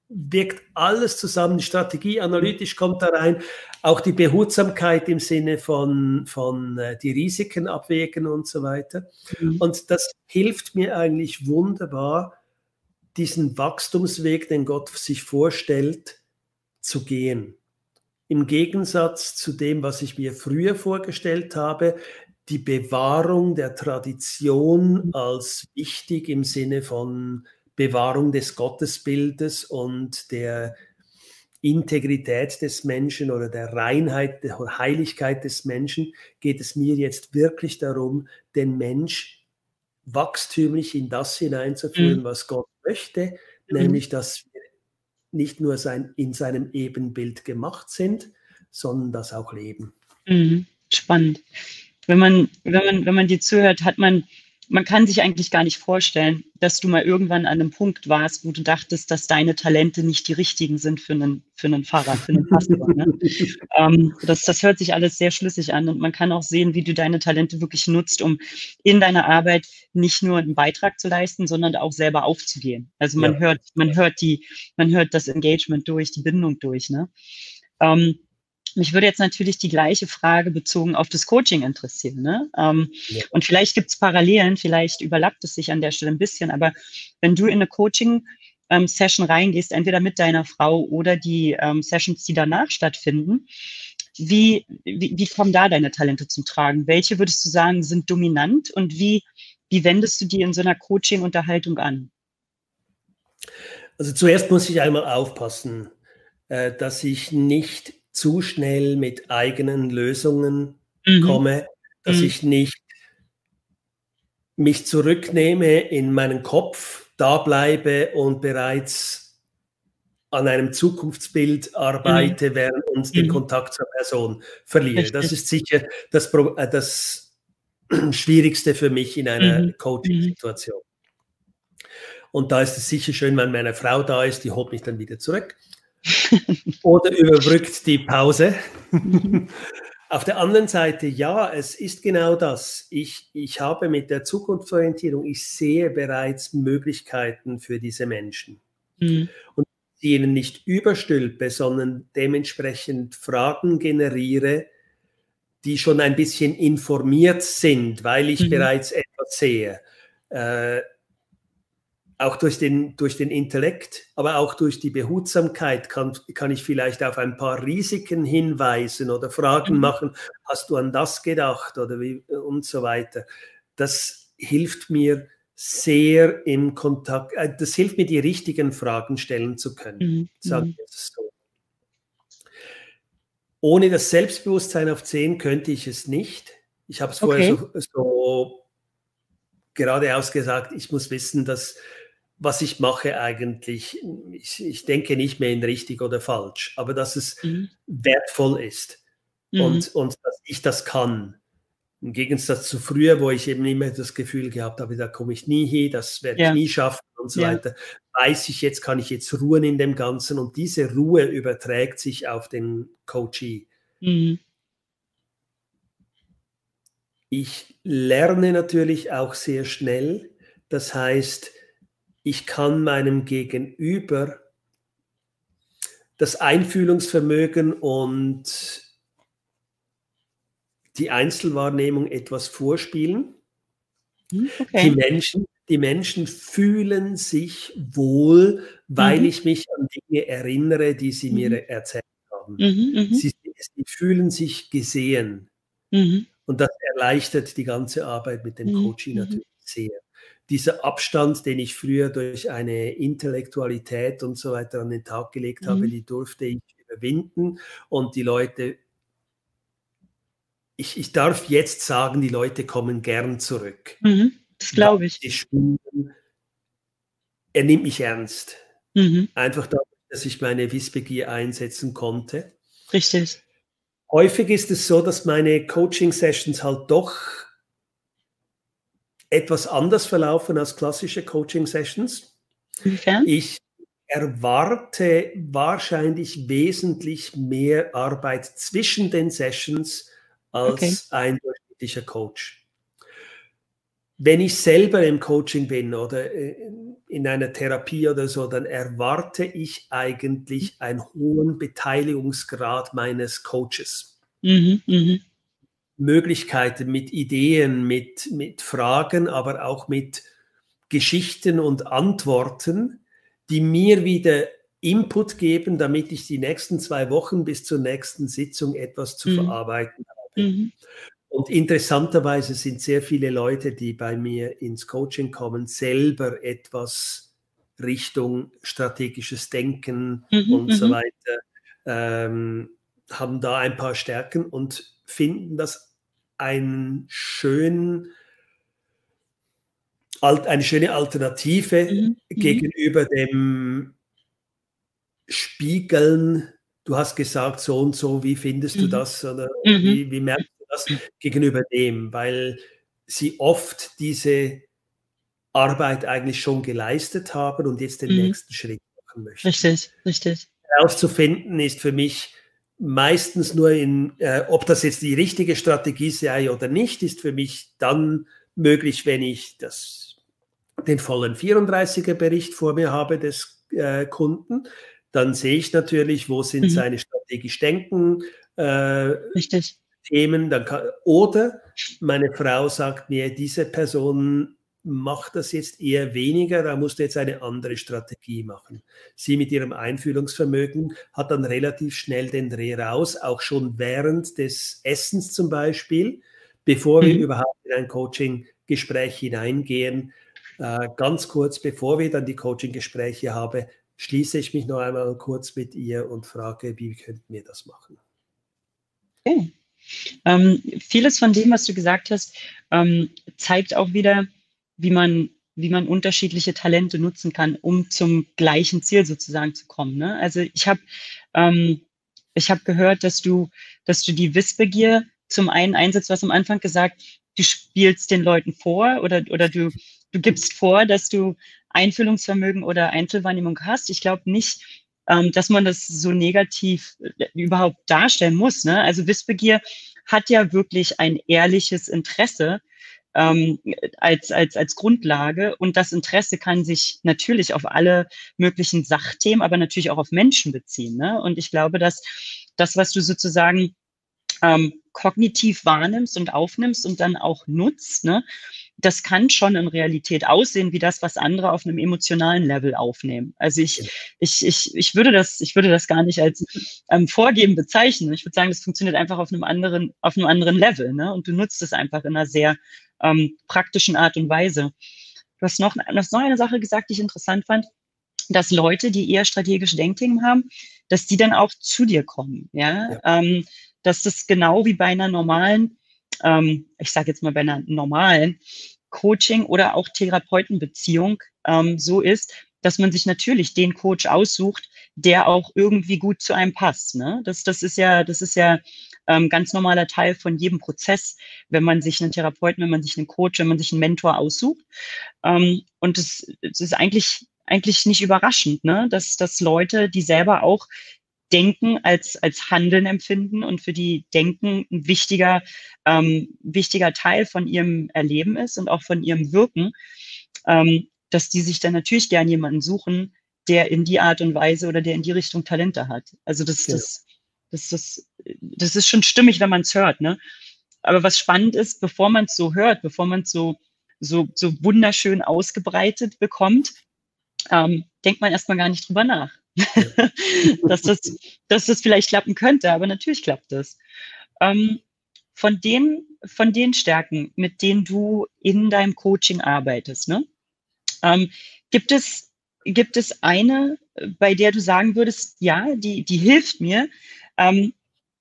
wirkt alles zusammen. Die Strategie analytisch kommt da rein, auch die Behutsamkeit im Sinne von, von äh, die Risiken abwägen und so weiter. Mhm. Und das hilft mir eigentlich wunderbar, diesen Wachstumsweg, den Gott sich vorstellt, zu gehen im Gegensatz zu dem, was ich mir früher vorgestellt habe, die Bewahrung der Tradition als wichtig im Sinne von Bewahrung des Gottesbildes und der Integrität des Menschen oder der Reinheit, der Heiligkeit des Menschen, geht es mir jetzt wirklich darum, den Mensch wachstümlich in das hineinzuführen, mhm. was Gott möchte, mhm. nämlich dass nicht nur sein, in seinem Ebenbild gemacht sind, sondern das auch leben. Mhm. Spannend. Wenn man, wenn man, wenn man dir zuhört, hat man, man kann sich eigentlich gar nicht vorstellen, dass du mal irgendwann an einem Punkt warst, wo du dachtest, dass deine Talente nicht die richtigen sind für einen, für einen Fahrer, für einen Pastor. Ne? ähm, das, das hört sich alles sehr schlüssig an und man kann auch sehen, wie du deine Talente wirklich nutzt, um in deiner Arbeit nicht nur einen Beitrag zu leisten, sondern auch selber aufzugehen. Also man ja. hört, man hört die, man hört das Engagement durch, die Bindung durch. Ne? Ähm, mich würde jetzt natürlich die gleiche Frage bezogen auf das Coaching interessieren. Ne? Ähm, ja. Und vielleicht gibt es Parallelen, vielleicht überlappt es sich an der Stelle ein bisschen, aber wenn du in eine Coaching-Session ähm, reingehst, entweder mit deiner Frau oder die ähm, Sessions, die danach stattfinden, wie, wie, wie kommen da deine Talente zum Tragen? Welche würdest du sagen, sind dominant und wie, wie wendest du die in so einer Coaching-Unterhaltung an? Also zuerst muss ich einmal aufpassen, äh, dass ich nicht zu schnell mit eigenen Lösungen mhm. komme, dass mhm. ich nicht mich zurücknehme in meinen Kopf, da bleibe und bereits an einem Zukunftsbild arbeite, mhm. während uns den mhm. Kontakt zur Person verliere. Das ist sicher das, äh, das Schwierigste für mich in einer mhm. Coaching-Situation. Und da ist es sicher schön, wenn meine Frau da ist, die holt mich dann wieder zurück. Oder überbrückt die Pause. Auf der anderen Seite, ja, es ist genau das. Ich, ich habe mit der Zukunftsorientierung, ich sehe bereits Möglichkeiten für diese Menschen. Mhm. Und die ihnen nicht überstülpe, sondern dementsprechend Fragen generiere, die schon ein bisschen informiert sind, weil ich mhm. bereits etwas sehe. Äh, auch durch den, durch den Intellekt, aber auch durch die Behutsamkeit kann, kann ich vielleicht auf ein paar Risiken hinweisen oder Fragen mhm. machen, hast du an das gedacht oder wie und so weiter. Das hilft mir sehr im Kontakt, äh, das hilft mir, die richtigen Fragen stellen zu können. Mhm. Mhm. so. Ohne das Selbstbewusstsein auf 10 könnte ich es nicht. Ich habe es vorher okay. so, so geradeaus gesagt, ich muss wissen, dass was ich mache eigentlich, ich, ich, denke nicht mehr in richtig oder falsch, aber dass es mhm. wertvoll ist mhm. und, und dass ich das kann. Im Gegensatz zu früher, wo ich eben immer das Gefühl gehabt habe, da komme ich nie hin, das werde ja. ich nie schaffen und so ja. weiter, weiß ich jetzt, kann ich jetzt ruhen in dem Ganzen und diese Ruhe überträgt sich auf den Coachee. Mhm. Ich lerne natürlich auch sehr schnell, das heißt, ich kann meinem Gegenüber das Einfühlungsvermögen und die Einzelwahrnehmung etwas vorspielen. Hm, okay. Die, Menschen, die Menschen fühlen sich wohl, weil mhm. ich mich an Dinge erinnere, die sie mhm. mir erzählt haben. Mhm, mhm, sie, sie, fühlen sich gesehen. Mhm. Und das erleichtert die ganze Arbeit mit dem mhm, Coaching natürlich sehr dieser Abstand, den ich früher durch eine Intellektualität und so weiter an den Tag gelegt habe, mhm. die durfte ich überwinden und die Leute ich, ich darf jetzt sagen, die Leute kommen gern zurück. Mhm, das glaube ich. Spüren, er nimmt mich ernst. Mhm. Einfach dadurch, dass ich meine Wissbegier einsetzen konnte. Richtig. Häufig ist es so, dass meine Coaching-Sessions halt doch etwas anders verlaufen als klassische Coaching-Sessions. Inwiefern? Ich erwarte wahrscheinlich wesentlich mehr Arbeit zwischen den Sessions als okay. ein durchschnittlicher Coach. Wenn ich selber im Coaching bin oder in einer Therapie oder so, dann erwarte ich eigentlich einen hohen Beteiligungsgrad meines Coaches. Mhm, mh. Möglichkeiten mit Ideen, mit, mit Fragen, aber auch mit Geschichten und Antworten, die mir wieder Input geben, damit ich die nächsten zwei Wochen bis zur nächsten Sitzung etwas zu mhm. verarbeiten habe. Mhm. Und interessanterweise sind sehr viele Leute, die bei mir ins Coaching kommen, selber etwas Richtung strategisches Denken mhm, und so mhm. weiter, ähm, haben da ein paar Stärken und finden das einen schönen eine schöne Alternative mhm. mhm. gegenüber dem Spiegeln. Du hast gesagt, so und so, wie findest mhm. du das? Oder mhm. wie, wie merkst du das gegenüber dem? Weil sie oft diese Arbeit eigentlich schon geleistet haben und jetzt den mhm. nächsten Schritt machen möchten. Richtig, richtig. Herauszufinden ist für mich meistens nur in, äh, ob das jetzt die richtige Strategie sei oder nicht, ist für mich dann möglich, wenn ich das den vollen 34er Bericht vor mir habe des äh, Kunden, dann sehe ich natürlich, wo sind mhm. seine strategisch Denken äh, Themen. Dann kann, oder meine Frau sagt mir, diese Person macht das jetzt eher weniger, da musst du jetzt eine andere Strategie machen. Sie mit ihrem Einfühlungsvermögen hat dann relativ schnell den Dreh raus, auch schon während des Essens zum Beispiel, bevor mhm. wir überhaupt in ein Coaching-Gespräch hineingehen, äh, ganz kurz, bevor wir dann die Coaching-Gespräche haben, schließe ich mich noch einmal kurz mit ihr und frage, wie könnten wir das machen? Okay. Ähm, vieles von dem, was du gesagt hast, ähm, zeigt auch wieder, wie man, wie man unterschiedliche Talente nutzen kann, um zum gleichen Ziel sozusagen zu kommen. Ne? Also ich habe ähm, ich gehört, dass du, dass du die Wissbegier zum einen einsetzt, was am Anfang gesagt, du spielst den Leuten vor oder, oder du, du gibst vor, dass du Einfühlungsvermögen oder Einzelwahrnehmung hast. Ich glaube nicht, ähm, dass man das so negativ äh, überhaupt darstellen muss. Ne? Also Wissbegier hat ja wirklich ein ehrliches Interesse ähm, als, als, als Grundlage. Und das Interesse kann sich natürlich auf alle möglichen Sachthemen, aber natürlich auch auf Menschen beziehen. Ne? Und ich glaube, dass das, was du sozusagen ähm, kognitiv wahrnimmst und aufnimmst und dann auch nutzt, ne, das kann schon in Realität aussehen wie das, was andere auf einem emotionalen Level aufnehmen. Also ich, ich, ich, ich würde das, ich würde das gar nicht als ähm, Vorgeben bezeichnen. Ich würde sagen, das funktioniert einfach auf einem anderen, auf einem anderen Level, ne? Und du nutzt es einfach in einer sehr ähm, praktischen Art und Weise. Du hast noch, du hast noch eine Sache gesagt, die ich interessant fand, dass Leute, die eher strategische Denkthemen haben, dass die dann auch zu dir kommen. Ja, ja. Ähm, dass das genau wie bei einer normalen ähm, ich sage jetzt mal bei einer normalen Coaching oder auch Therapeutenbeziehung ähm, so ist, dass man sich natürlich den Coach aussucht, der auch irgendwie gut zu einem passt. Ne? Das, das ist ja, das ist ja ähm, ganz normaler Teil von jedem Prozess, wenn man sich einen Therapeuten, wenn man sich einen Coach, wenn man sich einen Mentor aussucht. Ähm, und es ist eigentlich eigentlich nicht überraschend, ne? dass, dass Leute, die selber auch Denken als, als Handeln empfinden und für die Denken ein wichtiger, ähm, wichtiger Teil von ihrem Erleben ist und auch von ihrem Wirken, ähm, dass die sich dann natürlich gern jemanden suchen, der in die Art und Weise oder der in die Richtung Talente hat. Also das, ja. das, das, das, das ist schon stimmig, wenn man es hört. Ne? Aber was spannend ist, bevor man es so hört, bevor man es so, so, so wunderschön ausgebreitet bekommt, ähm, denkt man erstmal gar nicht drüber nach. dass, das, dass das vielleicht klappen könnte, aber natürlich klappt das. Ähm, von, den, von den Stärken, mit denen du in deinem Coaching arbeitest, ne, ähm, gibt, es, gibt es eine, bei der du sagen würdest, ja, die, die hilft mir, ähm,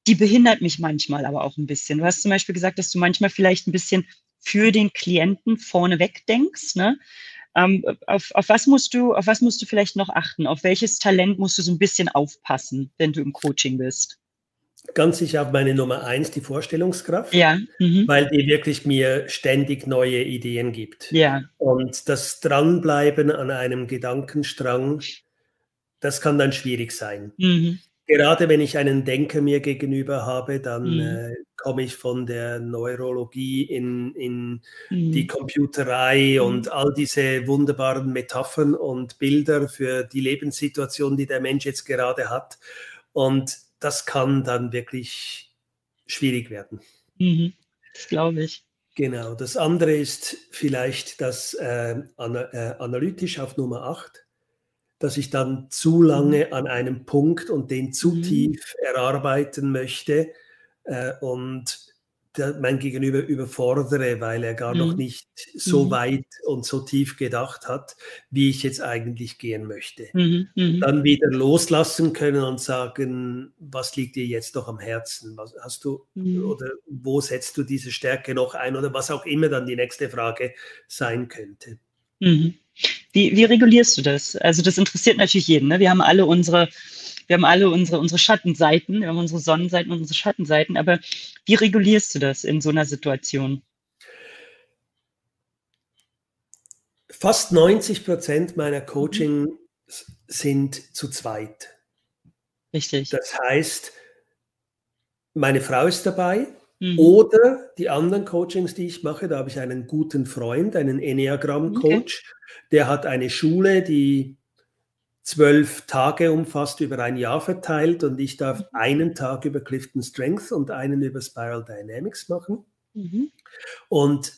die behindert mich manchmal aber auch ein bisschen. Du hast zum Beispiel gesagt, dass du manchmal vielleicht ein bisschen für den Klienten vorneweg denkst. Ne? Ähm, auf, auf, was musst du, auf was musst du vielleicht noch achten? Auf welches Talent musst du so ein bisschen aufpassen, wenn du im Coaching bist? Ganz sicher auf meine Nummer eins, die Vorstellungskraft. Ja. Mhm. Weil die wirklich mir ständig neue Ideen gibt. Ja. Und das Dranbleiben an einem Gedankenstrang, das kann dann schwierig sein. Mhm. Gerade wenn ich einen Denker mir gegenüber habe, dann Mhm. äh, komme ich von der Neurologie in, in Mhm. die Computerei Mhm. und all diese wunderbaren Metaphern und Bilder für die Lebenssituation, die der Mensch jetzt gerade hat. Und das kann dann wirklich schwierig werden. Mhm. Das glaube ich. Genau. Das andere ist vielleicht das äh, ana äh, analytisch auf Nummer 8, dass ich dann zu lange an einem Punkt und den zu Mhm. tief erarbeiten möchte äh, und mein Gegenüber überfordere, weil er gar noch Mhm. nicht so Mhm. weit und so tief gedacht hat, wie ich jetzt eigentlich gehen möchte. Mhm. Mhm. Dann wieder loslassen können und sagen, was liegt dir jetzt noch am Herzen? Was hast du Mhm. oder wo setzt du diese Stärke noch ein oder was auch immer dann die nächste Frage sein könnte. Mhm. Wie, wie regulierst du das? Also das interessiert natürlich jeden. Ne? Wir haben alle unsere, wir haben alle unsere, unsere Schattenseiten, wir haben unsere Sonnenseiten und unsere Schattenseiten, aber wie regulierst du das in so einer Situation? Fast 90 Prozent meiner Coaching sind zu zweit. Richtig. Das heißt, meine Frau ist dabei Mhm. oder die anderen Coachings, die ich mache, da habe ich einen guten Freund, einen Enneagramm-Coach, der hat eine Schule, die zwölf Tage umfasst, über ein Jahr verteilt und ich darf einen Tag über Clifton Strength und einen über Spiral Dynamics machen. Mhm. Und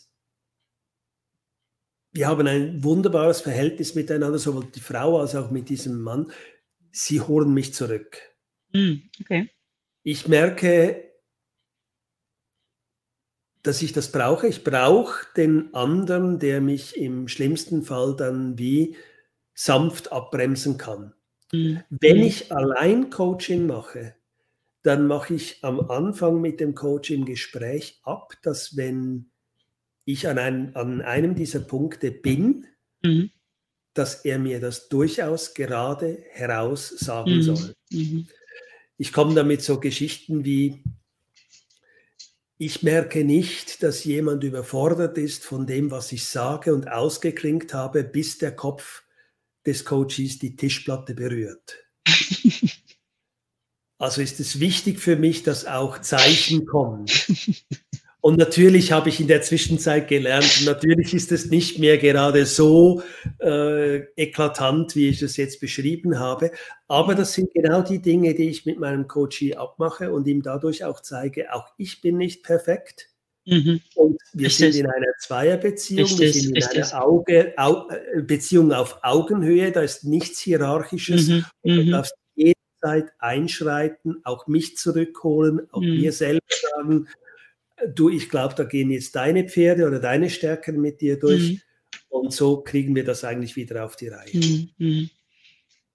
wir haben ein wunderbares Verhältnis miteinander, sowohl die Frau als auch mit diesem Mann. Sie holen mich zurück. Mhm. Okay. Ich merke, dass ich das brauche. Ich brauche den anderen, der mich im schlimmsten Fall dann wie sanft abbremsen kann. Mhm. Wenn Mhm. ich allein Coaching mache, dann mache ich am Anfang mit dem Coach im Gespräch ab, dass wenn ich an, ein, an einem dieser Punkte bin, Mhm. dass er mir das durchaus gerade heraus sagen Mhm. soll. Mhm. Ich komme damit so Geschichten wie, ich merke nicht, dass jemand überfordert ist von dem, was ich sage und ausgeklingt habe, bis der Kopf des Coaches die Tischplatte berührt. Also ist es wichtig für mich, dass auch Zeichen kommen. Und natürlich habe ich in der Zwischenzeit gelernt, natürlich ist es nicht mehr gerade so äh, eklatant, wie ich es jetzt beschrieben habe, aber das sind genau die Dinge, die ich mit meinem Coachie abmache und ihm dadurch auch zeige, auch ich bin nicht perfekt. Mhm. Und wir Richtig. sind in einer Zweierbeziehung, wir Richtig, sind in einer Auge, Au, äh, Beziehung auf Augenhöhe, da ist nichts Hierarchisches. Mhm. Und du Mhm. darfst jederzeit einschreiten, auch mich zurückholen, auch Mhm. mir selber sagen, du, ich glaube, da gehen jetzt deine Pferde oder deine Stärken mit dir durch. Mhm. Und so kriegen wir das eigentlich wieder auf die Reihe. Mhm. Mhm.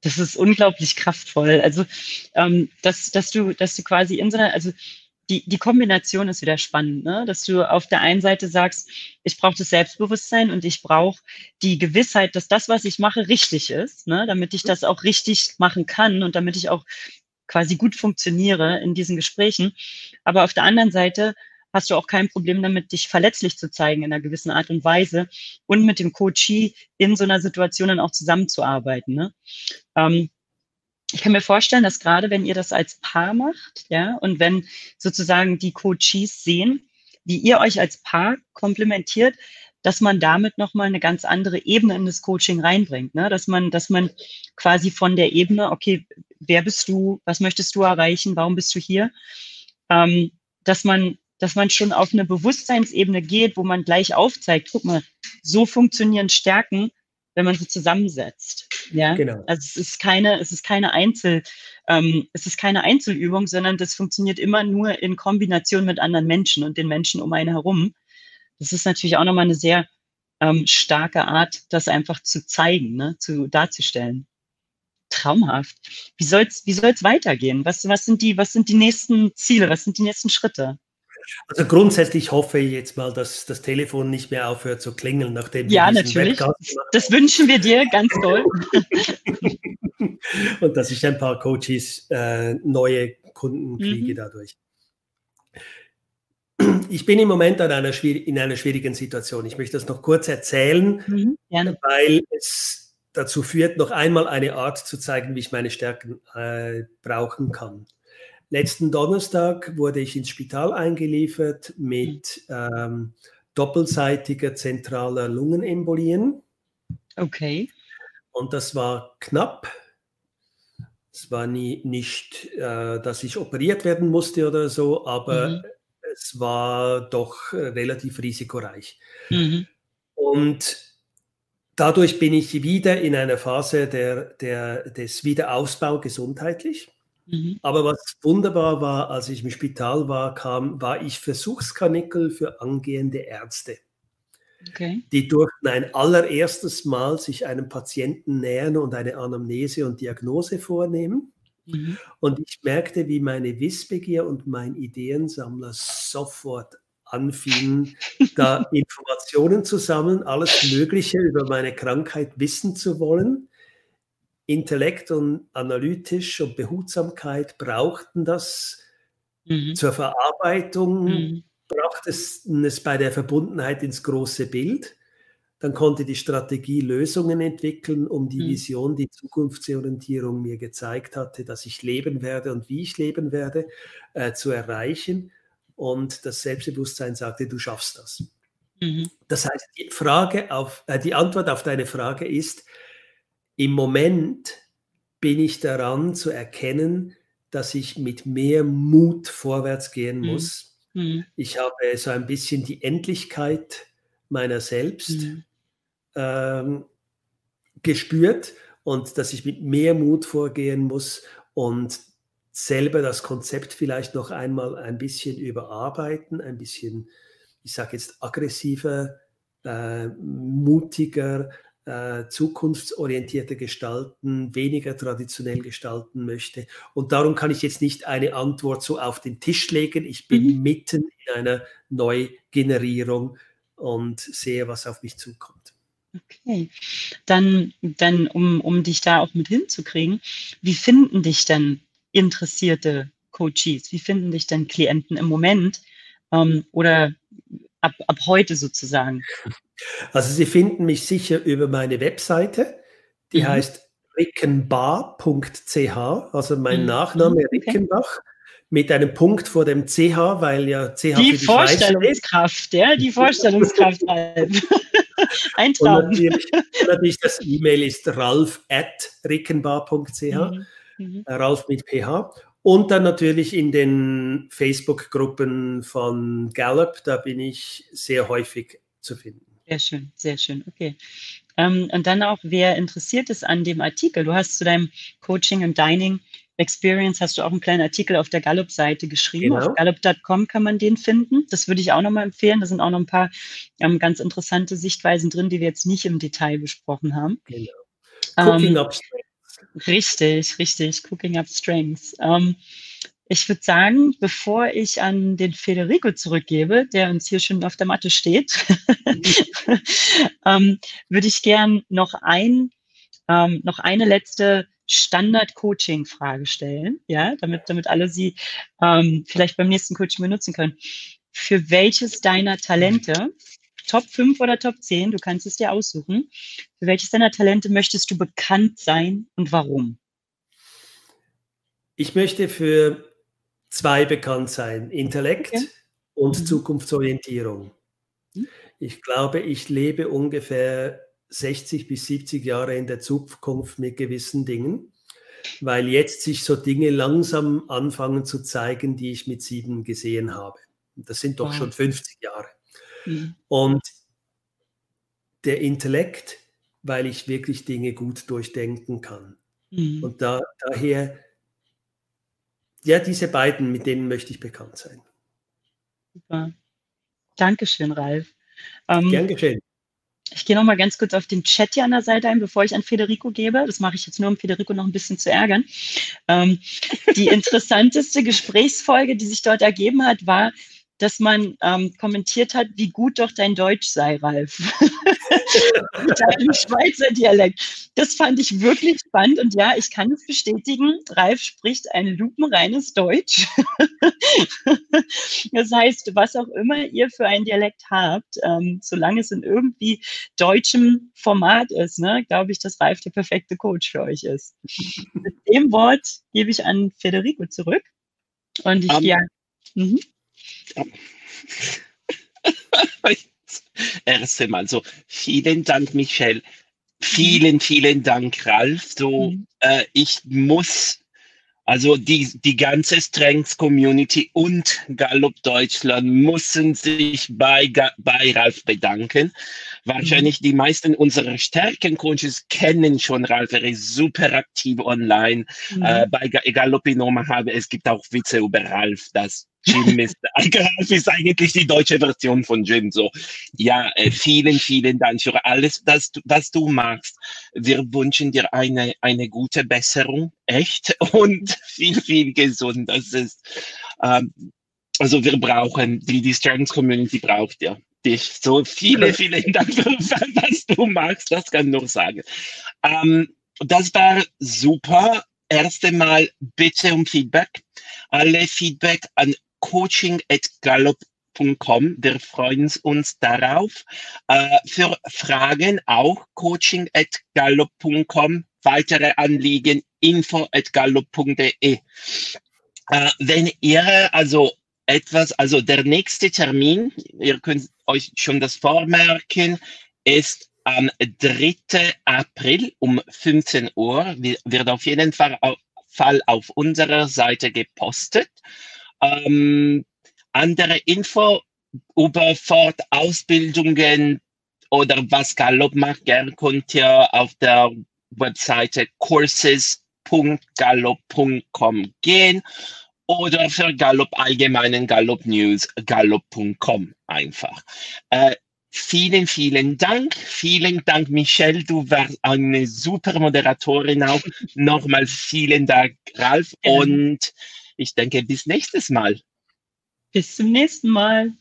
Das ist unglaublich kraftvoll. Also, ähm, dass, dass du, dass du quasi in so einer, also die, die Kombination ist wieder spannend, ne? dass du auf der einen Seite sagst, ich brauche das Selbstbewusstsein und ich brauche die Gewissheit, dass das, was ich mache, richtig ist, ne? damit ich das auch richtig machen kann und damit ich auch quasi gut funktioniere in diesen Gesprächen. Aber auf der anderen Seite hast du auch kein Problem damit, dich verletzlich zu zeigen in einer gewissen Art und Weise und mit dem Coachee in so einer Situation dann auch zusammenzuarbeiten. Ne? Ähm, ich kann mir vorstellen, dass gerade wenn ihr das als Paar macht, ja, und wenn sozusagen die Coaches sehen, wie ihr euch als Paar komplementiert, dass man damit nochmal eine ganz andere Ebene in das Coaching reinbringt, ne? dass man, dass man quasi von der Ebene, okay, wer bist du, was möchtest du erreichen, warum bist du hier, ähm, dass man, dass man schon auf eine Bewusstseinsebene geht, wo man gleich aufzeigt, guck mal, so funktionieren Stärken, wenn man sie zusammensetzt. Ja, Genau. also es ist keine, es ist keine Einzel, ähm, es ist keine Einzelübung, sondern das funktioniert immer nur in Kombination mit anderen Menschen und den Menschen um einen herum. Das ist natürlich auch nochmal eine sehr ähm, starke Art, das einfach zu zeigen, ne, zu darzustellen. traumhaft. Wie soll es wie soll's weitergehen? Was, was, sind die, was sind die nächsten Ziele? Was sind die nächsten Schritte? Also grundsätzlich hoffe ich jetzt mal, dass das Telefon nicht mehr aufhört zu klingeln, nachdem ja, natürlich. Das wünschen wir dir ganz toll. Und dass ich ein paar Coaches äh, neue Kunden mhm. kriege mhm. dadurch. Ich bin im Moment in einer, in einer schwierigen Situation. Ich möchte das noch kurz erzählen, mhm, weil es dazu führt, noch einmal eine Art zu zeigen, wie ich meine Stärken äh, brauchen kann. Letzten Donnerstag wurde ich ins Spital eingeliefert mit ähm, doppelseitiger zentraler Lungenembolien. Okay. Und das war knapp. Es war nie, nicht, äh, dass ich operiert werden musste oder so, aber mhm. es war doch relativ risikoreich. Mhm. Und dadurch bin ich wieder in einer Phase der, der, des Wiederausbau gesundheitlich. Mhm. Aber was wunderbar war, als ich im Spital war, kam, war ich Versuchskanickel für angehende Ärzte. Okay. Die durften ein allererstes Mal sich einem Patienten nähern und eine Anamnese und Diagnose vornehmen. Mhm. Und ich merkte, wie meine Wissbegier und mein Ideensammler sofort anfingen, da Informationen zu sammeln, alles Mögliche über meine Krankheit wissen zu wollen. Intellekt und analytisch und Behutsamkeit brauchten das mhm. zur Verarbeitung, mhm. brauchte es, es bei der Verbundenheit ins große Bild. Dann konnte die Strategie Lösungen entwickeln, um die mhm. Vision, die Zukunftsorientierung mir gezeigt hatte, dass ich leben werde und wie ich leben werde, äh, zu erreichen. Und das Selbstbewusstsein sagte, du schaffst das. Mhm. Das heißt, die Frage auf, äh, die Antwort auf deine Frage ist, im Moment bin ich daran zu erkennen, dass ich mit mehr Mut vorwärts gehen mhm. muss. Mhm. Ich habe so ein bisschen die Endlichkeit meiner selbst mhm. ähm, gespürt und dass ich mit mehr Mut vorgehen muss und selber das Konzept vielleicht noch einmal ein bisschen überarbeiten, ein bisschen, ich sage jetzt, aggressiver, äh, mutiger, äh, zukunftsorientierte gestalten, weniger traditionell gestalten möchte. Und darum kann ich jetzt nicht eine Antwort so auf den Tisch legen. Ich bin mhm. mitten in einer Neugenerierung und sehe, was auf mich zukommt. Okay, dann, dann um, um dich da auch mit hinzukriegen, wie finden dich denn interessierte Coaches? Wie finden dich denn Klienten im Moment ähm, oder ab, ab heute sozusagen? Also Sie finden mich sicher über meine Webseite, die mhm. heißt rickenbar.ch, also mein mhm. Nachname Rickenbach mit einem Punkt vor dem CH, weil ja CH die, die Vorstellungskraft, ja, die Vorstellungskraft. Eintragen. Und natürlich, natürlich das E-Mail ist ralf at rickenbar.ch, mhm. mhm. Ralf mit PH. Und dann natürlich in den Facebook-Gruppen von Gallup, da bin ich sehr häufig zu finden. Sehr schön, sehr schön. Okay. Ähm, und dann auch, wer interessiert ist an dem Artikel? Du hast zu deinem Coaching und Dining Experience hast du auch einen kleinen Artikel auf der Gallup-Seite geschrieben. Genau. Auf gallup.com kann man den finden. Das würde ich auch nochmal empfehlen. Da sind auch noch ein paar ähm, ganz interessante Sichtweisen drin, die wir jetzt nicht im Detail besprochen haben. Genau. Cooking ähm, up strengths. Richtig, richtig. Cooking up strengths. Ähm, ich würde sagen, bevor ich an den Federico zurückgebe, der uns hier schon auf der Matte steht, ähm, würde ich gern noch ein, ähm, noch eine letzte Standard-Coaching-Frage stellen, ja, damit, damit alle sie ähm, vielleicht beim nächsten Coaching benutzen können. Für welches deiner Talente, Top 5 oder Top 10, du kannst es dir aussuchen, für welches deiner Talente möchtest du bekannt sein und warum? Ich möchte für zwei bekannt sein, Intellekt okay. und mhm. Zukunftsorientierung. Mhm. Ich glaube, ich lebe ungefähr 60 bis 70 Jahre in der Zukunft mit gewissen Dingen, weil jetzt sich so Dinge langsam anfangen zu zeigen, die ich mit sieben gesehen habe. Das sind doch wow. schon 50 Jahre. Mhm. Und der Intellekt, weil ich wirklich Dinge gut durchdenken kann. Mhm. Und da, daher ja, diese beiden, mit denen möchte ich bekannt sein. Super. Dankeschön, Ralf. Ähm, Gern geschehen. Ich gehe noch mal ganz kurz auf den Chat hier an der Seite ein, bevor ich an Federico gebe. Das mache ich jetzt nur, um Federico noch ein bisschen zu ärgern. Ähm, die interessanteste Gesprächsfolge, die sich dort ergeben hat, war dass man ähm, kommentiert hat, wie gut doch dein Deutsch sei, Ralf. Mit deinem Schweizer Dialekt. Das fand ich wirklich spannend und ja, ich kann es bestätigen. Ralf spricht ein lupenreines Deutsch. das heißt, was auch immer ihr für einen Dialekt habt, ähm, solange es in irgendwie deutschem Format ist, ne, glaube ich, dass Ralf der perfekte Coach für euch ist. Mit dem Wort gebe ich an Federico zurück. Und ich um, ja. Mhm. Erst einmal so, vielen Dank, Michelle. Vielen, vielen Dank, Ralf. So, mhm. äh, ich muss, also die, die ganze Strengths Community und Gallup Deutschland müssen sich bei, bei Ralf bedanken. Wahrscheinlich mhm. die meisten unserer Stärkencoaches kennen schon Ralf. Er ist super aktiv online. Mhm. Äh, bei Gallup in Omaha, es gibt auch Witze über Ralf, dass Jim ist, Ralf ist eigentlich die deutsche Version von Jim. So, ja, äh, vielen, vielen Dank für alles, das, was du machst. Wir wünschen dir eine, eine gute Besserung, echt, und viel, viel gesund. Das ist, ähm, also wir brauchen, die, die Strengths Community braucht ja dich. So viele, vielen Dank für was du machst, das kann nur sagen. Ähm, das war super. Erst einmal bitte um Feedback. Alle Feedback an coaching.gallup.com. Wir freuen uns darauf. Äh, für Fragen auch coaching.gallup.com. Weitere Anliegen info.gallup.de. Äh, wenn ihr also etwas, also der nächste Termin, ihr könnt euch schon das vormerken, ist am 3. April um 15 Uhr. Wird auf jeden Fall auf unserer Seite gepostet. Ähm, andere Info über Fortausbildungen oder was Gallup macht, gerne könnt ihr auf der Webseite courses.gallup.com gehen oder für Gallup allgemeinen Gallup News gallup.com einfach. Äh, vielen, vielen Dank. Vielen Dank, Michelle. Du warst eine super Moderatorin auch. Nochmal vielen Dank, Ralf. Und ich denke, bis nächstes Mal. Bis zum nächsten Mal.